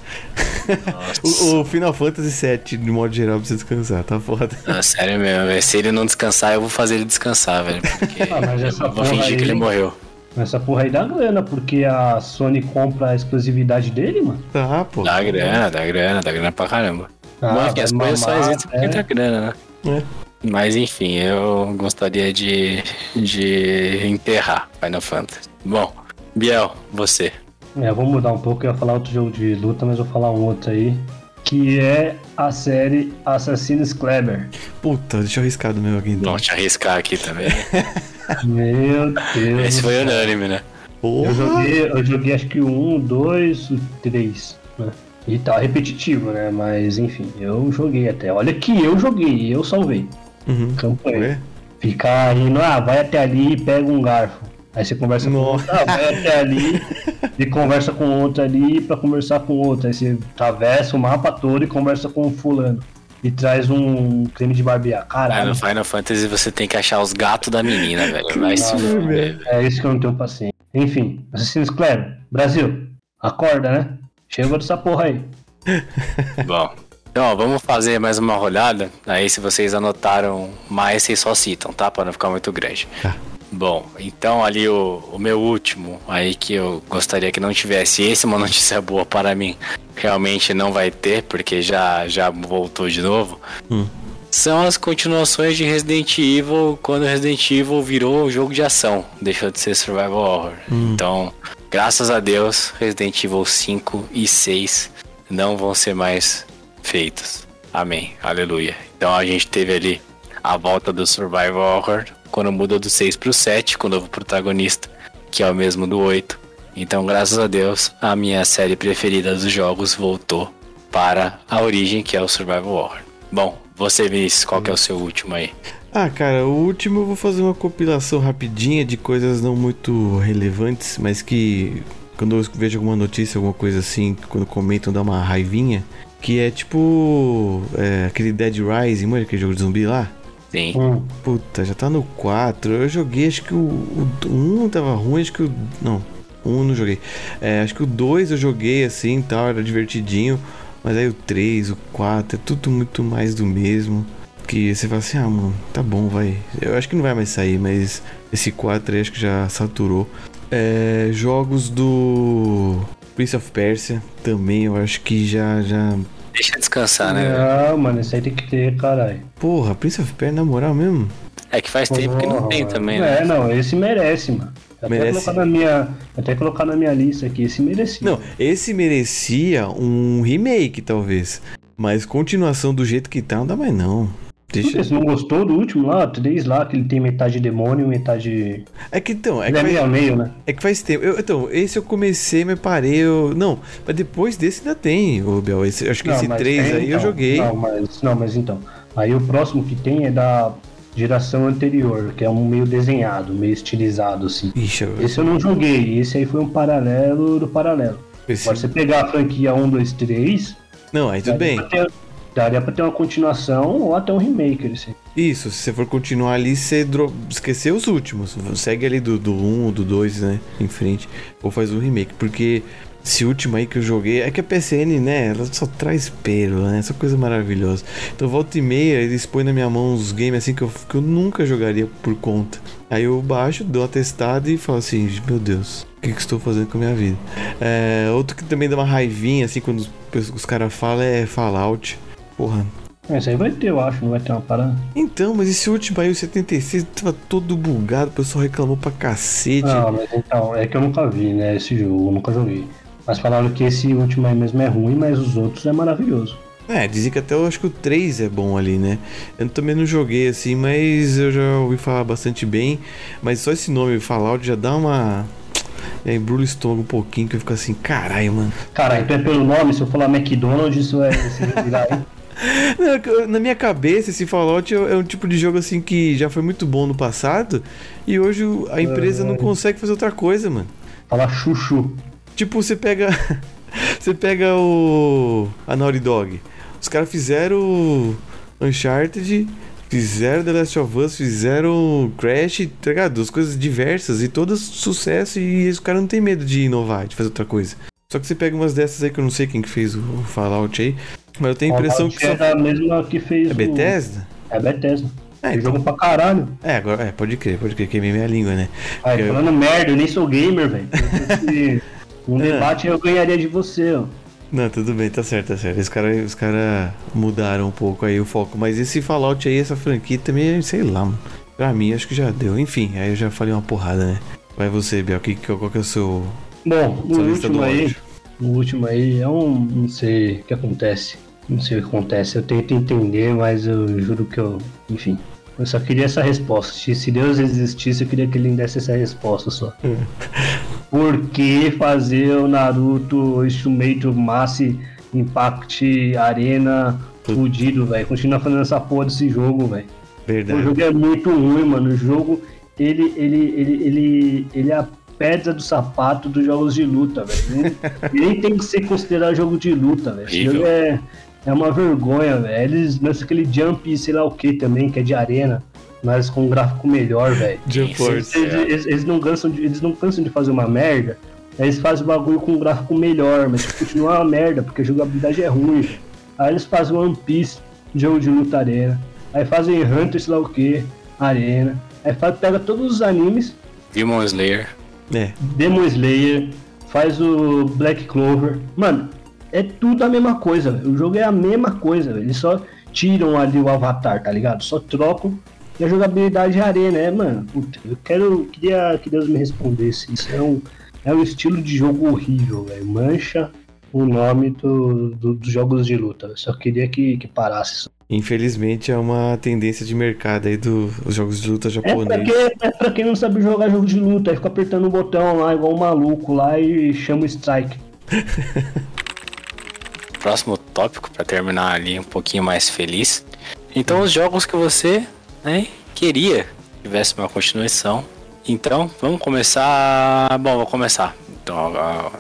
[LAUGHS] o, o, Final Fantasy 7, de modo geral, precisa descansar. Tá foda. Ah, sério mesmo, velho. Se ele não descansar, eu vou fazer ele descansar, velho. Porque [LAUGHS] Ah, mas essa eu vou porra fingir que aí- ele morreu. Essa porra aí dá grana, porque a Sony compra a exclusividade dele, mano. Tá, pô. Dá grana, dá grana, dá grana pra caramba. Ah, que as coisas só existem porque é. dá grana, né? É. Mas enfim, eu gostaria de, de enterrar Final Fantasy. Bom, Biel, você. É, vou mudar um pouco, eu ia falar outro jogo de luta, mas vou falar um outro aí. Que é a série Assassin's Kleber. Puta, deixa eu arriscar do meu aqui então. Vamos te arriscar aqui também. [LAUGHS] Meu Deus. Esse foi unânime, né? Eu Porra! joguei, eu joguei acho que o 1, 2, o 3. Né? E tá repetitivo, né? Mas enfim, eu joguei até. Olha que eu joguei, eu salvei. Uhum. Campanha. Ué? Ficar indo, ah, vai até ali e pega um garfo. Aí você conversa com Nossa. outro, ah, vai até ali e conversa com outro ali pra conversar com outro. Aí você atravessa o mapa todo e conversa com um fulano. E traz um creme de barbear. Ah, Caralho, no Final Fantasy você tem que achar os gatos da menina, velho. Vai se Não, fuder, velho. é isso que eu não tenho paciência. Enfim, Assassin's Creed, Brasil, acorda, né? Chega dessa porra aí. Bom. Então, vamos fazer mais uma rolhada. Aí, se vocês anotaram mais, vocês só citam, tá? Pra não ficar muito grande. Tá. Bom, então ali o, o meu último, aí que eu gostaria que não tivesse esse, uma notícia [LAUGHS] boa para mim, realmente não vai ter, porque já, já voltou de novo. Hum. São as continuações de Resident Evil quando Resident Evil virou um jogo de ação, deixou de ser survival horror. Então, graças a Deus, Resident Evil 5 e 6 não vão ser mais feitos. Amém. Aleluia. Então a gente teve ali a volta do survival horror quando muda do 6 pro 7 com o novo protagonista, que é o mesmo do 8. Então, graças a Deus, a minha série preferida dos jogos voltou para a origem, que é o survival horror. Bom, você Vinícius, qual que é o seu último aí? Ah, cara, o último eu vou fazer uma compilação rapidinha de coisas não muito relevantes, mas que quando eu vejo alguma notícia, alguma coisa assim, quando comentam dá uma raivinha, que é tipo é, aquele Dead Rising, mano, aquele jogo de zumbi lá. Sim. Hum, Puta, já tá no 4. Eu joguei, acho que o, o 1 tava ruim, acho que o. Não, o 1 não joguei. É, acho que o 2 eu joguei assim e tal, era divertidinho. Mas aí o 3, o 4, é tudo muito mais do mesmo. Que você fala assim, ah, mano, tá bom, vai. Eu acho que não vai mais sair, mas esse 4 aí acho que já saturou. É, jogos do Prince of Persia também, eu acho que já. já... Deixa descansar, né? Não, mano, isso aí tem que ter, caralho. Porra, Prince of Persia, na moral mesmo? É que faz tempo que não tem também, É, né? não, esse merece, mano. Até Merece. colocar na minha, até colocar na minha lista aqui, esse merecia. Não, esse merecia um remake, talvez. Mas continuação do jeito que tá, não dá mais não. Deixa... Você não gostou do último lá? Três lá, que ele tem metade demônio e metade. É que então, é ele que, é faz, meio a meio, né? é que faz tempo. Eu- então, esse eu comecei, mas parei. Eu... Não, mas depois desse ainda tem, ô Bel. Esse, acho que esse mas 3 tem, aí eu então. joguei. Não mas, não, mas então. Aí o próximo que tem é da geração anterior, que é um meio desenhado, meio estilizado, assim. Ixi, eu- Esse eu não joguei, esse aí foi um paralelo do paralelo. esse- Agora, você pegar a franquia 1, 2, 3, Não, aí tudo bem. Daria pra ter uma continuação ou até um remake, assim. Isso, se você for continuar ali, você dro... esquecer os últimos. Segue ali do, do 1, do 2, né? Em frente. Ou faz um remake. Porque esse último aí que eu joguei. É que a PSN, né? Ela só traz pelo, né? Essa coisa maravilhosa. Então volta e meia, eles põem na minha mão uns games assim que eu, que eu nunca jogaria por conta. Aí eu baixo, dou uma testada e falo assim: Meu Deus, o que, que estou fazendo com a minha vida? É, outro que também dá uma raivinha, assim, quando os, os caras falam é Fallout. Porra, Esse aí vai ter, eu acho, não vai ter uma parada. então, mas esse último aí, o 76, tava todo bugado, o pessoal reclamou pra cacete. Não, mas então, é que eu nunca vi, né, esse jogo, eu nunca joguei. Mas falaram que esse último aí mesmo é ruim, mas os outros é maravilhoso. É, dizem que até eu acho que o 3 é bom ali, né? Eu também não joguei assim, mas eu já ouvi falar bastante bem. Mas só esse nome, Fallout, já dá uma. É, embrulha o estômago um pouquinho, que eu fico assim, caralho, mano. Cara, então é pelo nome, se eu falar McDonald's, isso é é Na minha cabeça, esse Fallout é é um tipo de jogo assim que já foi muito bom no passado e hoje a empresa não consegue fazer outra coisa, mano. Falar chuchu. Tipo, você pega. [LAUGHS] você pega o. A Naughty Dog. Os caras fizeram Uncharted, fizeram The Last of Us, fizeram Crash, tá ligado? Duas coisas diversas e todas sucesso e os caras não tem medo de inovar, de fazer outra coisa. Só que você pega umas dessas aí que eu não sei quem que fez o Fallout aí, mas eu tenho a impressão que é só. a mesma que fez É o- Bethesda? É Bethesda. É, então- jogo pra caralho. É, agora, é, pode crer, pode crer, queimei minha língua, né? Aí, Eu- falando merda, eu nem sou gamer, velho. Se [LAUGHS] Um É. debate eu ganharia de você, ó. Não, tudo bem, tá certo, tá certo. Os caras os cara mudaram um pouco aí o foco. Mas esse Fallout aí, essa franquia também, sei lá, mano. Pra mim, acho que já deu. Enfim, aí eu já falei uma porrada, né? Vai você, Biel, que, que- qual que é o seu. Bom, do último aí, o último aí é um. Não sei o que acontece. Não sei o que acontece. Eu tento entender, mas eu juro que eu. Enfim. Eu só queria essa resposta. Se Deus existisse, eu queria que ele me desse essa resposta só. [LAUGHS] Por que fazer o Naruto instrumento Masse Impact Arena fudido, velho? Continua fazendo essa porra desse jogo, velho. O Verdade. jogo é muito ruim, mano. O jogo, ele, ele, ele, ele, ele é a pedra do sapato dos jogos de luta, velho. Nem- [LAUGHS] nem tem que ser considerado jogo de luta, velho. Esse Horrível. jogo é, é uma vergonha, velho. Eles lançam aquele jump, sei lá o que também, que é de arena, mas com um gráfico melhor, velho. Jump Force. sim. Eles, eles- eles não cansam de, eles não cansam de fazer uma merda. Aí eles fazem o bagulho com um gráfico melhor, mas continua uma merda, porque a jogabilidade é ruim. Aí eles fazem One Piece, jogo de luta arena. Aí fazem Hunter, sei lá o que, arena. Aí faz, pega todos os animes, Demon Slayer. É, Demon Slayer, faz o Black Clover. Mano, é tudo a mesma coisa, velho. O jogo é a mesma coisa, velho. Eles só tiram ali o avatar, tá ligado? Só trocam e a jogabilidade é arena, é, mano. Puta, eu quero. Queria que Deus me respondesse. Isso é um, é um estilo de jogo horrível, velho. Mancha o nome do, do- dos jogos de luta. Eu só queria que, que parasse isso. infelizmente é uma tendência de mercado aí dos jogos de luta É pra, japoneses. quem, é pra quem não sabe jogar jogo de luta, aí fica apertando o botão lá, igual um maluco lá e chama o strike. [LAUGHS] Próximo tópico, pra terminar ali um pouquinho mais feliz. Então, os jogos que você né, queria que tivesse uma continuação. Então, vamos começar. Bom, vou começar. Então,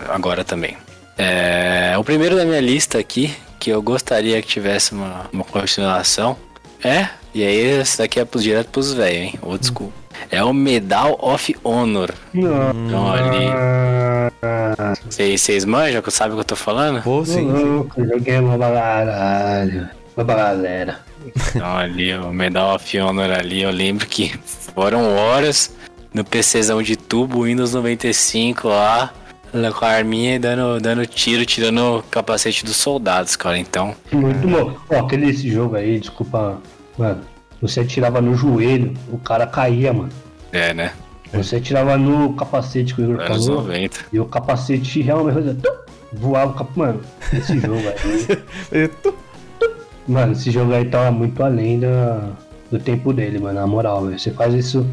agora também. É, o primeiro da minha lista aqui, que eu gostaria que tivesse uma, uma continuação, é. E aí, esse daqui é pro, direto pros velhos, hein? Old school. É o Medal of Honor. Então, ali. Vocês vocês manjam, que sabem o que eu tô falando? Pô, sim. louco, joguei uma pra caralho. Uma galera. Então ali, o Medal of Honor ali, eu lembro que foram horas no PCzão de tubo, Windows 95 lá, lá com a arminha e dando, dando tiro, tirando o capacete dos soldados, cara. Então, Muito bom. Ó, aquele esse jogo aí, desculpa, mano. Você atirava no joelho, o cara caía, mano. é, né? Você atirava no capacete que o Igor Anos falou. 90. E o capacete realmente fazia. voava. Mano, esse jogo aí. [LAUGHS] Mano, esse jogo aí tava muito além da, do tempo dele, mano, na moral, velho. Você faz isso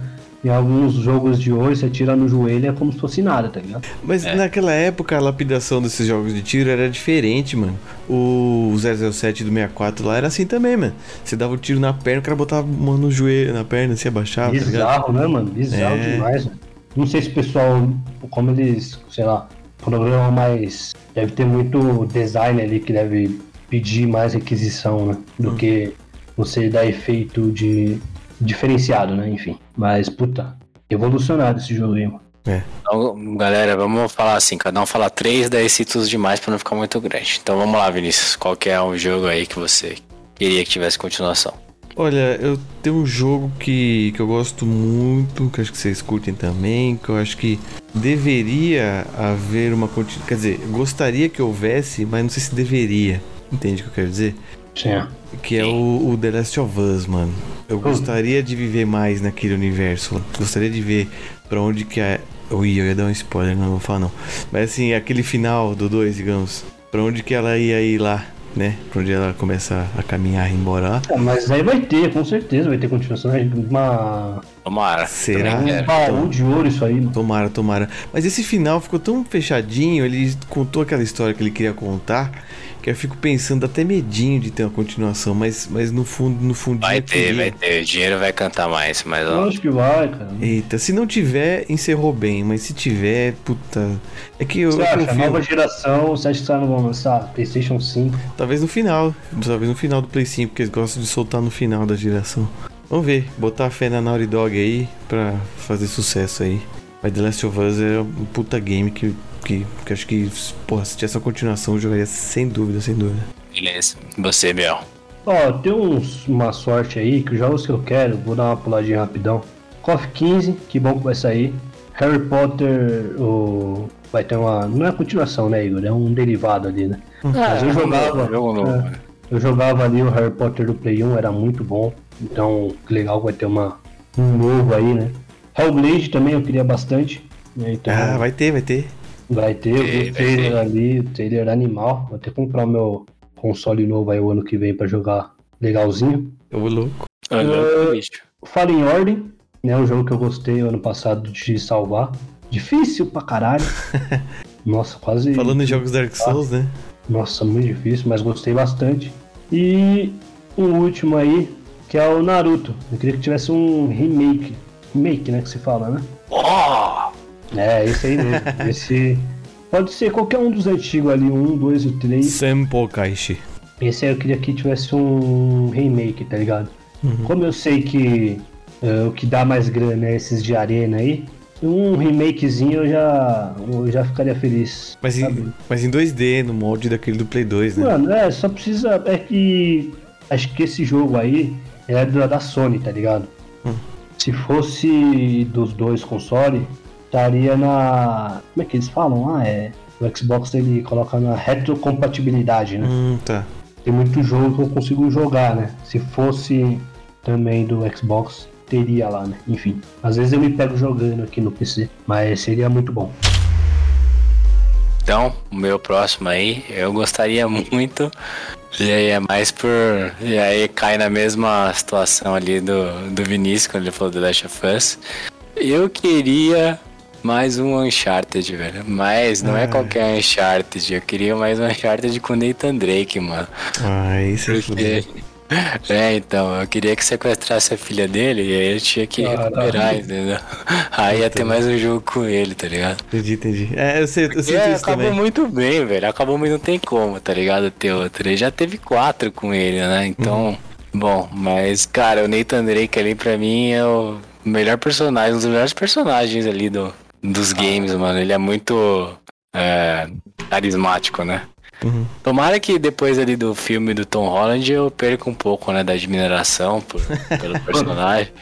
em alguns jogos de hoje, você tira no joelho é como se fosse nada, tá ligado? Mas naquela época a lapidação desses jogos de tiro era diferente, mano. O 007 do 64 lá era assim também, mano. Você dava o tiro na perna, o cara botava a mão no joelho, na perna, se abaixava, tá? Bizarro, né, mano? Bizarro É. demais, velho. Não sei se o pessoal, como eles, sei lá, programam mais. Deve ter muito design ali que deve pedir mais requisição, né? Do Hum. que você dar efeito de diferenciado, né? Enfim. Mas, puta, evolucionado esse jogo aí, mano. Então, galera, vamos falar assim, cada um fala três, daí cita os demais pra não ficar muito grande. Então vamos lá, Vinícius. Qual que é o jogo aí que você queria que tivesse continuação? Olha, eu tenho um jogo que, que eu gosto muito, que acho que vocês curtem também, que eu acho que deveria haver uma continuação. Quer dizer, gostaria que houvesse, mas não sei se deveria. Entende o que eu quero dizer? Sim. ó. Que é o, o The Last of Us, mano. Eu gostaria de viver mais naquele universo. Gostaria de ver pra onde que é. Ui, eu ia dar um spoiler, não vou falar não. Mas assim, aquele final do 2, digamos. Pra onde que ela ia ir lá, né? Pra onde ela começa a caminhar e ir embora lá. É, mas aí vai ter, com certeza vai ter continuação. né? Uma, Tomara. Será? Um baú de ouro isso aí, mano. Tomara, tomara. Mas esse final ficou tão fechadinho, ele contou aquela história que ele queria contar, que eu fico pensando até medinho de ter uma continuação, mas, mas no fundo, no fundinho Vai eu ter, queria. vai ter. O dinheiro vai cantar mais, mas Eu ó. acho que vai, cara. Eita, se não tiver, encerrou bem, mas se tiver, puta. É que eu, Você acha? confio. Nova geração, você acha que não vão lançar PlayStation 5? Talvez no final, talvez no final do Play 5, porque eles gostam de soltar no final da geração. Vamos ver, botar a fé na Naughty Dog aí pra fazer sucesso aí. Mas The Last of Us é um puta game que, que, que acho que, porra, se tivesse uma continuação eu jogaria sem dúvida, sem dúvida. Beleza. Você, Biel. Ó, tem uns, uma sorte aí que os jogos que eu quero, vou dar uma puladinha rapidão. KOF 15, que bom que vai sair. Harry Potter, o... vai ter uma. Não é continuação, né, Igor? É um derivado ali, né? Mas eu jogava. Jogo novo. é, eu jogava ali o Harry Potter do Play 1, era muito bom. Então, que legal, vai ter uma, um novo aí, né? Hellblade também eu queria bastante. né? Então, Ah, vai ter, vai ter. Vai ter, eu vi Vai o ter, trailer vai ali, o trailer animal. Vou até comprar o meu console novo aí o ano que vem pra jogar legalzinho. Ô louco. Ah, louco, Uh, bicho. Fallen Order, né? Um jogo que eu gostei ano passado de salvar. Difícil pra caralho. [LAUGHS] Nossa, quase. Falando em jogos Dark Souls, né? Nossa, muito difícil, mas gostei bastante. E um último aí, que é o Naruto. Eu queria que tivesse um remake. Remake, né? Que se fala, né? Ó! É, esse aí mesmo. [LAUGHS] esse. Pode ser qualquer um dos antigos ali, um, dois e três. Senpo Kaishi. Esse aí eu queria que tivesse um remake, tá ligado? Como eu sei que eh, o que dá mais grana é esses de arena aí, um remakezinho eu já, eu já ficaria feliz. Mas sabe? em, mas em 2D, no molde daquele do Play 2, né? Mano, é, só precisa. É que. Acho que esse jogo aí é da, da Sony, tá ligado? Hum. Se fosse dos dois consoles, estaria na. Como é que eles falam? Ah, é. O Xbox ele coloca na retrocompatibilidade, né? Hum, tá. Tem muito jogo que eu consigo jogar, né? Se fosse também do Xbox, teria lá, né? Enfim. Às vezes eu me pego jogando aqui no PC, mas seria muito bom. Então, o meu próximo aí, eu gostaria [LAUGHS] muito. E aí é mais por. E aí cai na mesma situação ali do, do Vinícius, quando ele falou do Last of Us. Eu queria mais um Uncharted, velho. Mas não é Ah. qualquer Uncharted. Eu queria mais um Uncharted com Nathan Drake, mano. Ah, isso é Porque. foda. [LAUGHS] É, então, eu queria que sequestrasse a filha dele e aí eu tinha que Caralho. recuperar, entendeu? Aí ia ter mais um jogo com ele, tá ligado? Entendi, entendi. É, eu sei, eu sinto É, isso acabou também. muito bem, velho. Acabou, mas não tem como, tá ligado? Ter outro. Ele já teve quatro com ele, né? Então, bom, mas, cara, o Nathan Drake ali pra mim é o melhor personagem, um dos melhores personagens ali do, dos games, mano. Ele é muito é, carismático, né? Uhum. Tomara que depois ali do filme do Tom Holland eu perca um pouco, né, da admiração por, pelo [LAUGHS] personagem.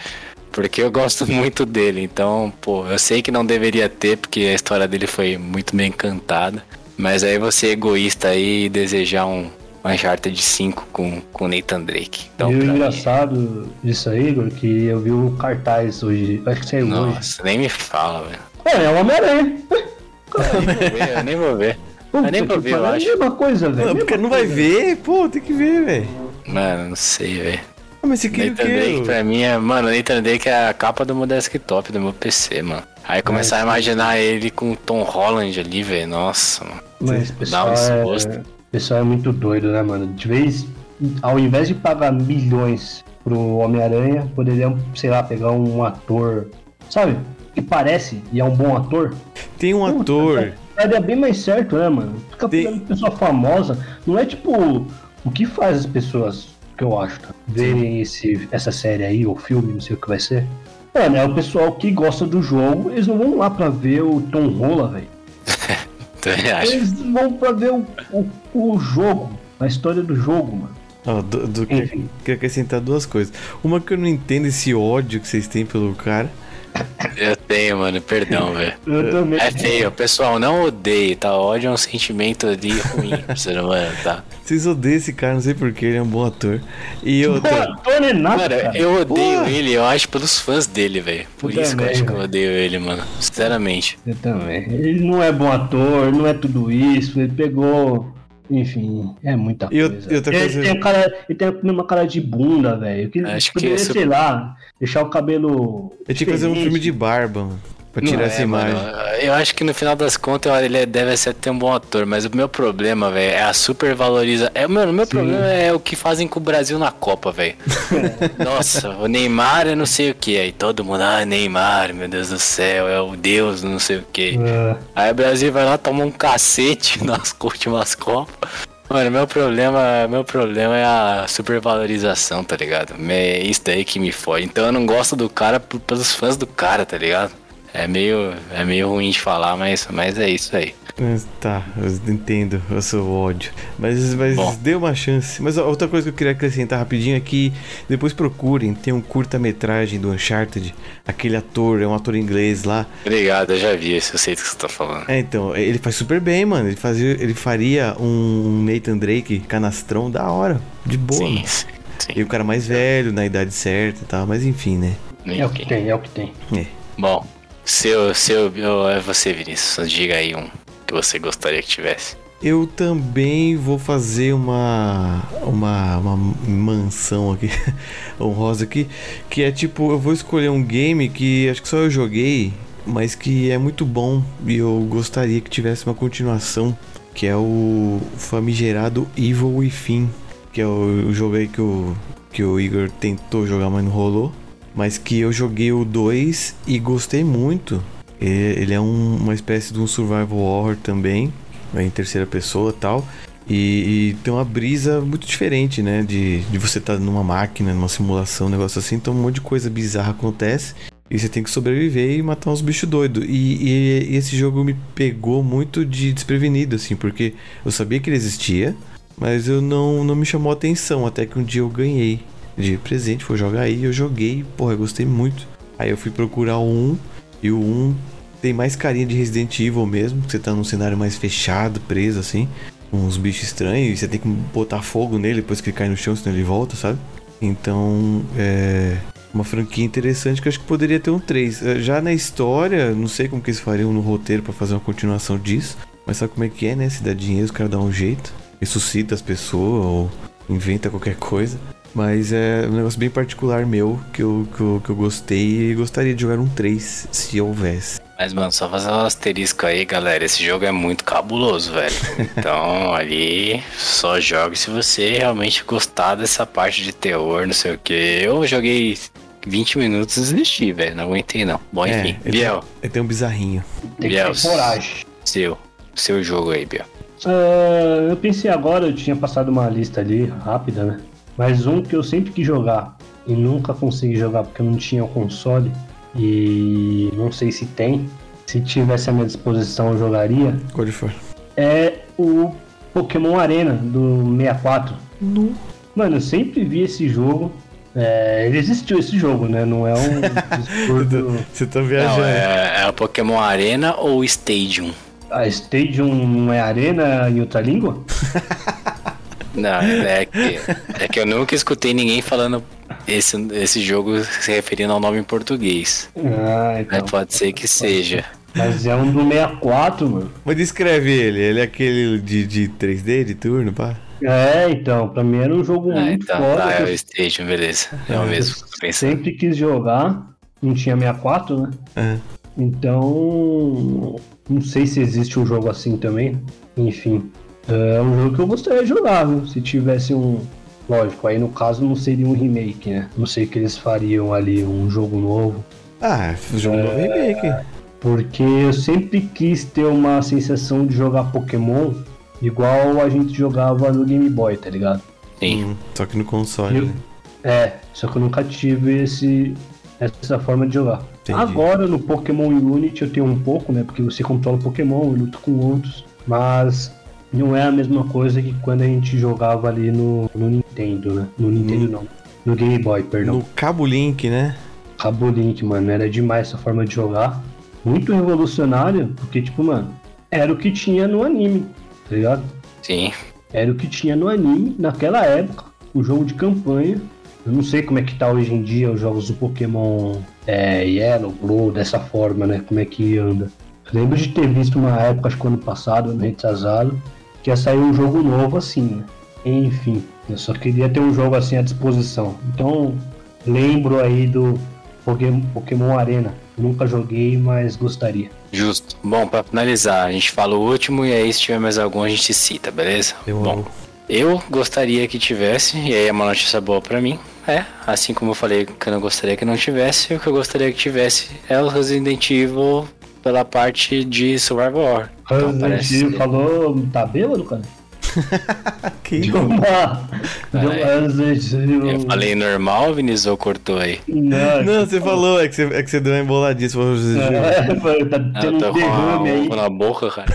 Porque eu gosto muito dele, então, pô, eu sei que não deveria ter, porque a história dele foi muito bem cantada. Mas aí você é egoísta aí e desejar um Uncharted 5 com, com Nathan Drake. Então, e o pra mim, engraçado disso aí, Igor, que eu vi o cartaz hoje. Acho que saiu hoje. nossa, nem me fala, velho. É, é o Homem-Aranha. Eu nem vou ver, eu nem vou ver. Eu nem vou que ver, eu acho. É a mesma coisa, velho. Não, porque não vai ver, pô, tem que ver, velho. Mano, não sei, velho. Ah, mas o Nathan Drake quê? pra mim é. Mano, Nathan Drake é a capa do meu desktop, do meu PC, mano. Aí começar a imaginar ele com o Tom Holland ali, velho. Nossa, mano. Mas o Dá pessoal, um é, desgosto. pessoal é muito doido, né, mano? De vez, ao invés de pagar milhões pro Homem-Aranha, poderiam, sei lá, pegar um ator, sabe? Que parece e é um bom ator. Tem um ator. Daria bem mais certo, né, mano? Fica Tem- pegando pessoa famosa. Não é tipo o que faz as pessoas, que eu acho, tá? verem esse, essa série aí, ou filme, não sei o que vai ser. É o pessoal que gosta do jogo, eles não vão lá pra ver o Tom Rola, velho. [LAUGHS] Eles vão pra ver o, o, o jogo, a história do jogo, mano. Ó, do, do, queria acrescentar duas coisas. Uma que eu não entendo esse ódio que vocês têm pelo cara. Eu tenho, mano, perdão, velho. Eu também. É feio, pessoal, não odeie, tá? Ódio é um sentimento ali ruim [LAUGHS] pro ser humano, tá? Vocês odeiam esse cara, não sei porquê, ele é um bom ator. E outra. Pô, não é nada, Mano, cara. eu odeio Porra. ele, eu acho, pelos fãs dele, velho. Por Eu isso que eu também, acho que eu odeio ele, mano. Sinceramente. Eu também. Ele não é bom ator, não é tudo isso. Ele pegou. Enfim, é muita E coisa. ele, coisa- tem cara, ele tem uma cara de bunda, velho. Que Acho que poderia, esse- sei lá, deixar o cabelo. Eu tinha que fazer um filme de barba, mano. Pra tirar Não, essa é, mano, imagem. eu acho que no final das contas ele deve ser até um bom ator, mas o meu problema, velho, é a supervaloriza. É, mano, o meu Sim. problema é o que fazem com o Brasil na Copa, velho. [LAUGHS] Nossa, o Neymar eu não sei o que. Aí todo mundo, ah, Neymar, meu Deus do céu, é o Deus, não sei o que. É, Aí o Brasil vai lá tomar um cacete [LAUGHS] nas últimas Copas. Mano, meu problema, meu problema é a supervalorização, tá ligado? É isso daí que me fode. Então eu não gosto do cara pelos fãs do cara, tá ligado? É meio, é meio ruim de falar, mas, mas é isso aí. Tá, eu entendo o seu ódio. Mas, mas Bom. dê uma chance. Mas outra coisa que eu queria acrescentar rapidinho é que depois procurem, tem um curta-metragem do Uncharted. Aquele ator, é um ator inglês lá. Obrigado, eu já vi isso, eu sei do que você tá falando. É, então, ele faz super bem, mano. Ele, fazia, ele faria um Nathan Drake canastrão da hora, de boa. Sim, mano. sim. sim. E o cara mais velho, na idade certa e tal, mas enfim, né? é o que tem, é o que tem. É. Bom, seu, seu, eu- é você, Vinícius. Diga aí um que você gostaria que tivesse. Eu também vou fazer uma uma, uma mansão aqui, [LAUGHS] honrosa aqui, que é tipo, eu vou escolher um game que acho que só eu joguei, mas que é muito bom e eu gostaria que tivesse uma continuação, que é o famigerado Evil Within, que é o, o jogo aí que o, que o Igor tentou jogar, mas não rolou, mas que eu joguei o 2 e gostei muito. Ele é um- uma espécie de um survival horror também, é em terceira pessoa tal. E, e tem uma brisa muito diferente, né? De, de você estar numa máquina, numa simulação, um negócio assim. Então um monte de coisa bizarra acontece. E você tem que sobreviver e matar uns bichos doidos. E, e- e esse jogo me pegou muito de desprevenido, assim, porque eu sabia que ele existia, mas eu não, não me chamou atenção. Até que um dia eu ganhei de presente, foi jogar aí, eu joguei, porra, eu gostei muito. Aí eu fui procurar o 1, e o 1 tem mais carinha de Resident Evil mesmo, que você tá num cenário mais fechado, preso assim, uns bichos estranhos, e você tem que botar fogo nele depois que ele cai no chão, senão ele volta, sabe? Então, é uma franquia interessante que eu acho que poderia ter um 3. Eh, Já na história, não sei como que eles fariam no roteiro pra fazer uma continuação disso, mas sabe como é que é, né? Se dá dinheiro, os caras dão um jeito, ressuscita as pessoas ou inventa qualquer coisa. Mas é um negócio bem particular meu que eu, que eu, que eu gostei e gostaria de jogar um 3 se houvesse. Mas, mano, só fazer um asterisco aí, galera. Esse jogo é muito cabuloso, velho. Então, [LAUGHS] ali, só jogue se você realmente gostar dessa parte de terror, não sei o que. Eu joguei 20 minutos e desisti, velho. Não aguentei, não. Bom, É, enfim. Biel, Ele tem um bizarrinho. Tem Biel, coragem. seu. Seu jogo aí, Biel. Ah, eu pensei agora, eu tinha passado uma lista ali, rápida, né? Mas um que eu sempre quis jogar e nunca consegui jogar porque eu não tinha o console e não sei se tem. Se tivesse à minha disposição, eu jogaria. Qual for? É o Pokémon Arena do 64. Não. Mano, eu sempre vi esse jogo. É, ele existiu esse jogo, né? Não é um [LAUGHS] discurso. Você tá Não, viajando. é, é o Pokémon Arena ou Stadium? A Stadium não é arena em outra língua? [LAUGHS] Não, é que, é que eu nunca escutei ninguém falando esse, esse jogo se referindo ao nome em português. Ah, Mas então. pode ser que seja. Mas é um do 64, mano. Mas descreve ele, ele é aquele de, de 3D, de turno, pá? É, então, pra mim era um jogo Ah, muito então, foda. tá, é o Station, beleza. É o mesmo. sempre quis jogar. Não tinha 64, né? É. Então, não sei se existe um jogo assim também. Enfim, é um jogo que eu gostaria de jogar, viu? Se tivesse um. Lógico, aí no caso não seria um remake, né? Não sei o que eles fariam ali, um jogo novo. Ah, o jogo do remake. Porque eu sempre quis ter uma sensação de jogar Pokémon igual a gente jogava no Game Boy, tá ligado? Sim. Hum, só que no console, Eu- né? É, só que eu nunca tive esse, essa forma de jogar. Entendi. Agora no Pokémon Unity eu tenho um pouco, né? Porque você controla Pokémon, eu luto com outros. Mas não é a mesma coisa que quando a gente jogava ali no, no Nintendo, né? No Nintendo não. No Game Boy, perdão. No Cabo Link, né? Cabo Link, mano, era demais essa forma de jogar. Muito revolucionário, porque, tipo, mano, era o que tinha no anime, tá ligado? Sim. Era o que tinha no anime naquela época, o jogo de campanha. Eu não sei como é que tá hoje em dia os jogos do Pokémon é, Yellow, Blue, dessa forma, né? Como é que anda. Eu lembro de ter visto uma época, acho que ano passado, ano retrasado, que ia sair um jogo novo assim, né? Enfim, eu só queria ter um jogo assim à disposição. Então, lembro aí do Pokémon, Pokémon Arena. Nunca joguei, mas gostaria. Justo. Bom, pra finalizar, a gente fala o último e aí se tiver mais algum a gente cita, beleza? Eu Bom, amo. eu gostaria que tivesse, e aí é uma notícia boa pra mim. É, assim como eu falei que eu não gostaria que não tivesse, o que eu gostaria que tivesse é o Resident Evil pela parte de Survival Horror. Então Resident parece. Evil falou, tá bêbado, cara? [LAUGHS] Que Deu uma. Deu uma. Eu falei normal, Vinícius, ou cortou aí? Não, Não, você falou, é que você, é que você deu uma emboladinha. Você falou, É, [LAUGHS] tá Ah, tendo um derrame aí. na boca, cara.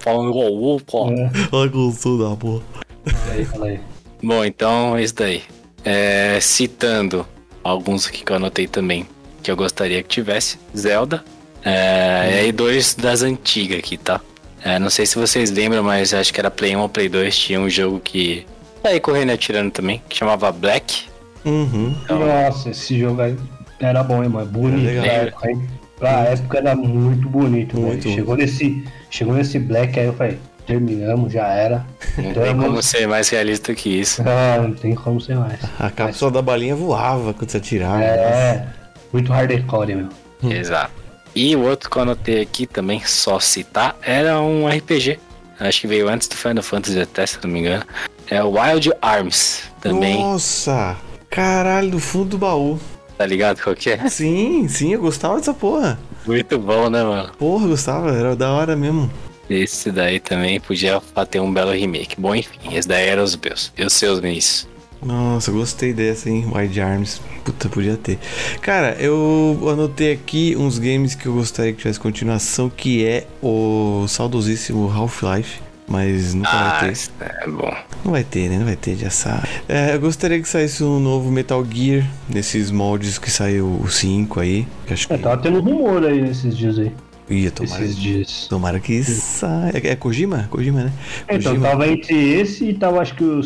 Falando igual o. É, olha que gostoso da porra. fala aí, fala aí. Bom, então é isso daí. É, citando alguns aqui que eu anotei também, que eu gostaria que tivesse. Zelda. É, e aí dois das antigas aqui, tá? É, não sei se vocês lembram, mas acho que era Play 1 ou Play 2, tinha um jogo que... Tá aí correndo e atirando também, que chamava Black. Uhum. Então, Nossa, esse jogo aí era bom, hein, mano? Bonito legal. pra época, hein? Pra época era muito bonito, Muito. Chegou nesse, chegou nesse Black aí, eu falei, terminamos, já era. não Então, tem como vamos- ser mais realista que isso. Ah, não tem como ser mais. A cápsula da balinha voava quando você atirava. É, muito hardcore, meu. Exato. E o outro que eu anotei aqui também, só citar, era um RPG. Acho que veio antes do Final Fantasy até, se não me engano. É o Wild Arms também. Nossa! Caralho, do fundo do baú. Tá ligado qual que é? Sim, sim, eu gostava dessa porra. Muito bom, né, mano? Porra, gostava, era da hora mesmo. Esse daí também podia ter um belo remake. Bom, enfim, esse daí era os meus. E os seus, Vinícius? Nossa, gostei dessa, hein? Wide Arms. Puta, podia ter. Cara, eu anotei aqui uns games que eu gostaria que tivesse continuação, que é o saudosíssimo Half-Life. Mas nunca Ah, vai ter. é bom. Não vai ter, né? Não vai ter, já sabe. É, eu gostaria que saísse um novo Metal Gear, nesses moldes que saiu o 5 aí. Que acho que É, tava tendo rumor aí nesses dias aí. ia tomar. Esses dias. Tomara que saia. É, é Kojima? Kojima, né? Então, Kojima. tava entre esse e tava, acho que o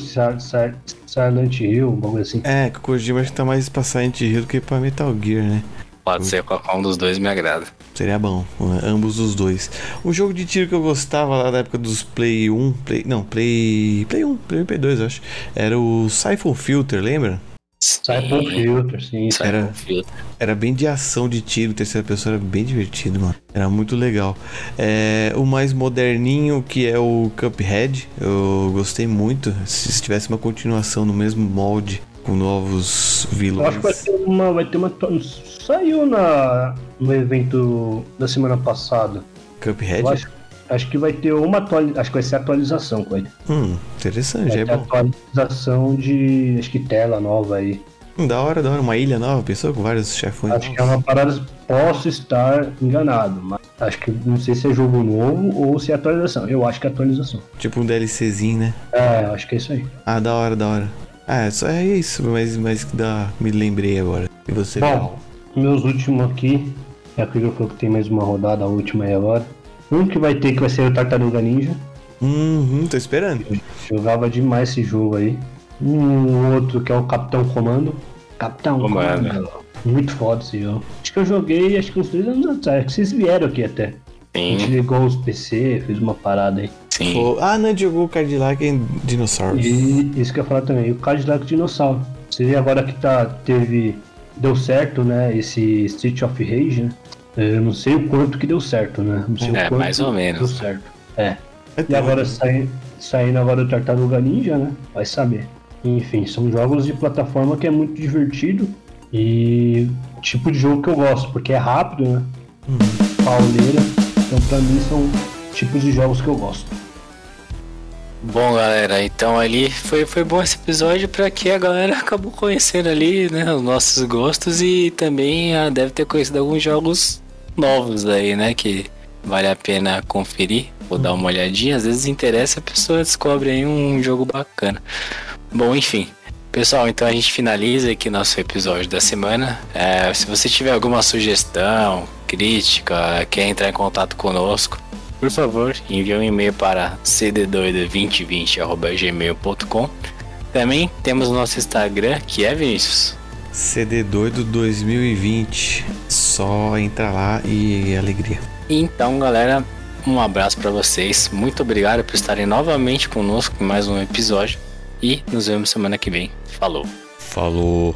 Silent Hill, um bagulho assim. É, que o Kojima acho que tá mais pra Silent Hill do que pra Metal Gear, né? Pode ser qualquer um dos dois, me agrada. Seria bom, ambos os dois. Um jogo de tiro que eu gostava lá da época dos Play 1, Play, não, Play, Play 1, Play 1 e Play 2, eu acho. Era o Siphon Filter, lembra? Sai por filter, sim. Era-. Era bem de ação de tiro, terceira pessoa, era bem divertido, mano. Era muito legal. É, o mais moderninho, que é o Cuphead, eu gostei muito. Se se tivesse uma continuação no mesmo molde, com novos Eu vilões. acho que vai ter uma. Vai ter uma saiu na, no evento da semana passada. Cuphead? Eu acho, acho que vai ter uma atualização. Acho que vai ser atualização ele. Hum, interessante, Vai é bom. atualização de. Acho que tela nova aí. Hum, da hora, da hora. Uma ilha nova, pensou com vários chefões. Acho que é uma parada. Posso estar enganado, mas acho que não sei se é jogo novo ou se é atualização. Eu acho que é atualização. Tipo um DLCzinho, né? É, acho que é isso aí. Ah, da hora, da hora. Ah, só é isso, mas, mas dá, me lembrei agora. E você, Bom, meus últimos aqui. É aquele que falou que tem mais uma rodada, a última aí agora. Um que vai ter que vai ser o Tartaruga Ninja. Uhum, tô esperando. Jogava demais esse jogo aí. Um outro que é o Capitão Comando. Capitão Comando. Comando. Muito foda esse jogo. Acho que eu joguei acho que uns dois anos atrás. Acho que vocês vieram aqui até. A gente Sim. ligou os PC, fez uma parada aí. Sim. Pô, ah, não, jogou o Cadillac em Dinossauros. E isso que eu ia falar também, o Cadillac Dinossauro. Você vê agora que tá, teve. Deu certo, né? Esse Street of Rage, né? Eu não sei o quanto que deu certo, né? Não sei o É, quanto mais ou Deu menos. certo. É. É E agora sai, saindo agora o Tartaruga Ninja, né? Vai saber. Enfim, são jogos de plataforma que é muito divertido e tipo de jogo que eu gosto, porque é rápido, né? Pauleira. Então pra mim são tipos de jogos que eu gosto. Bom, galera, então ali foi, foi bom esse episódio para que a galera acabou conhecendo ali, né, os nossos gostos e também ah, deve ter conhecido alguns jogos novos aí, né, que vale a pena conferir ou dar uma olhadinha. Às vezes interessa a pessoa descobre aí um jogo bacana. Bom, enfim. Pessoal, então a gente finaliza aqui nosso episódio da semana. É, se você tiver alguma sugestão, crítica, quer entrar em contato conosco, por favor, envie um e-mail para cddoido2020.gmail.com Também temos nosso Instagram, que é Vinícius. CD Doido 2020. Só entrar lá e alegria. Então, galera, um abraço para vocês. Muito obrigado por estarem novamente conosco em mais um episódio. E nos vemos semana que vem. Falou! Falou.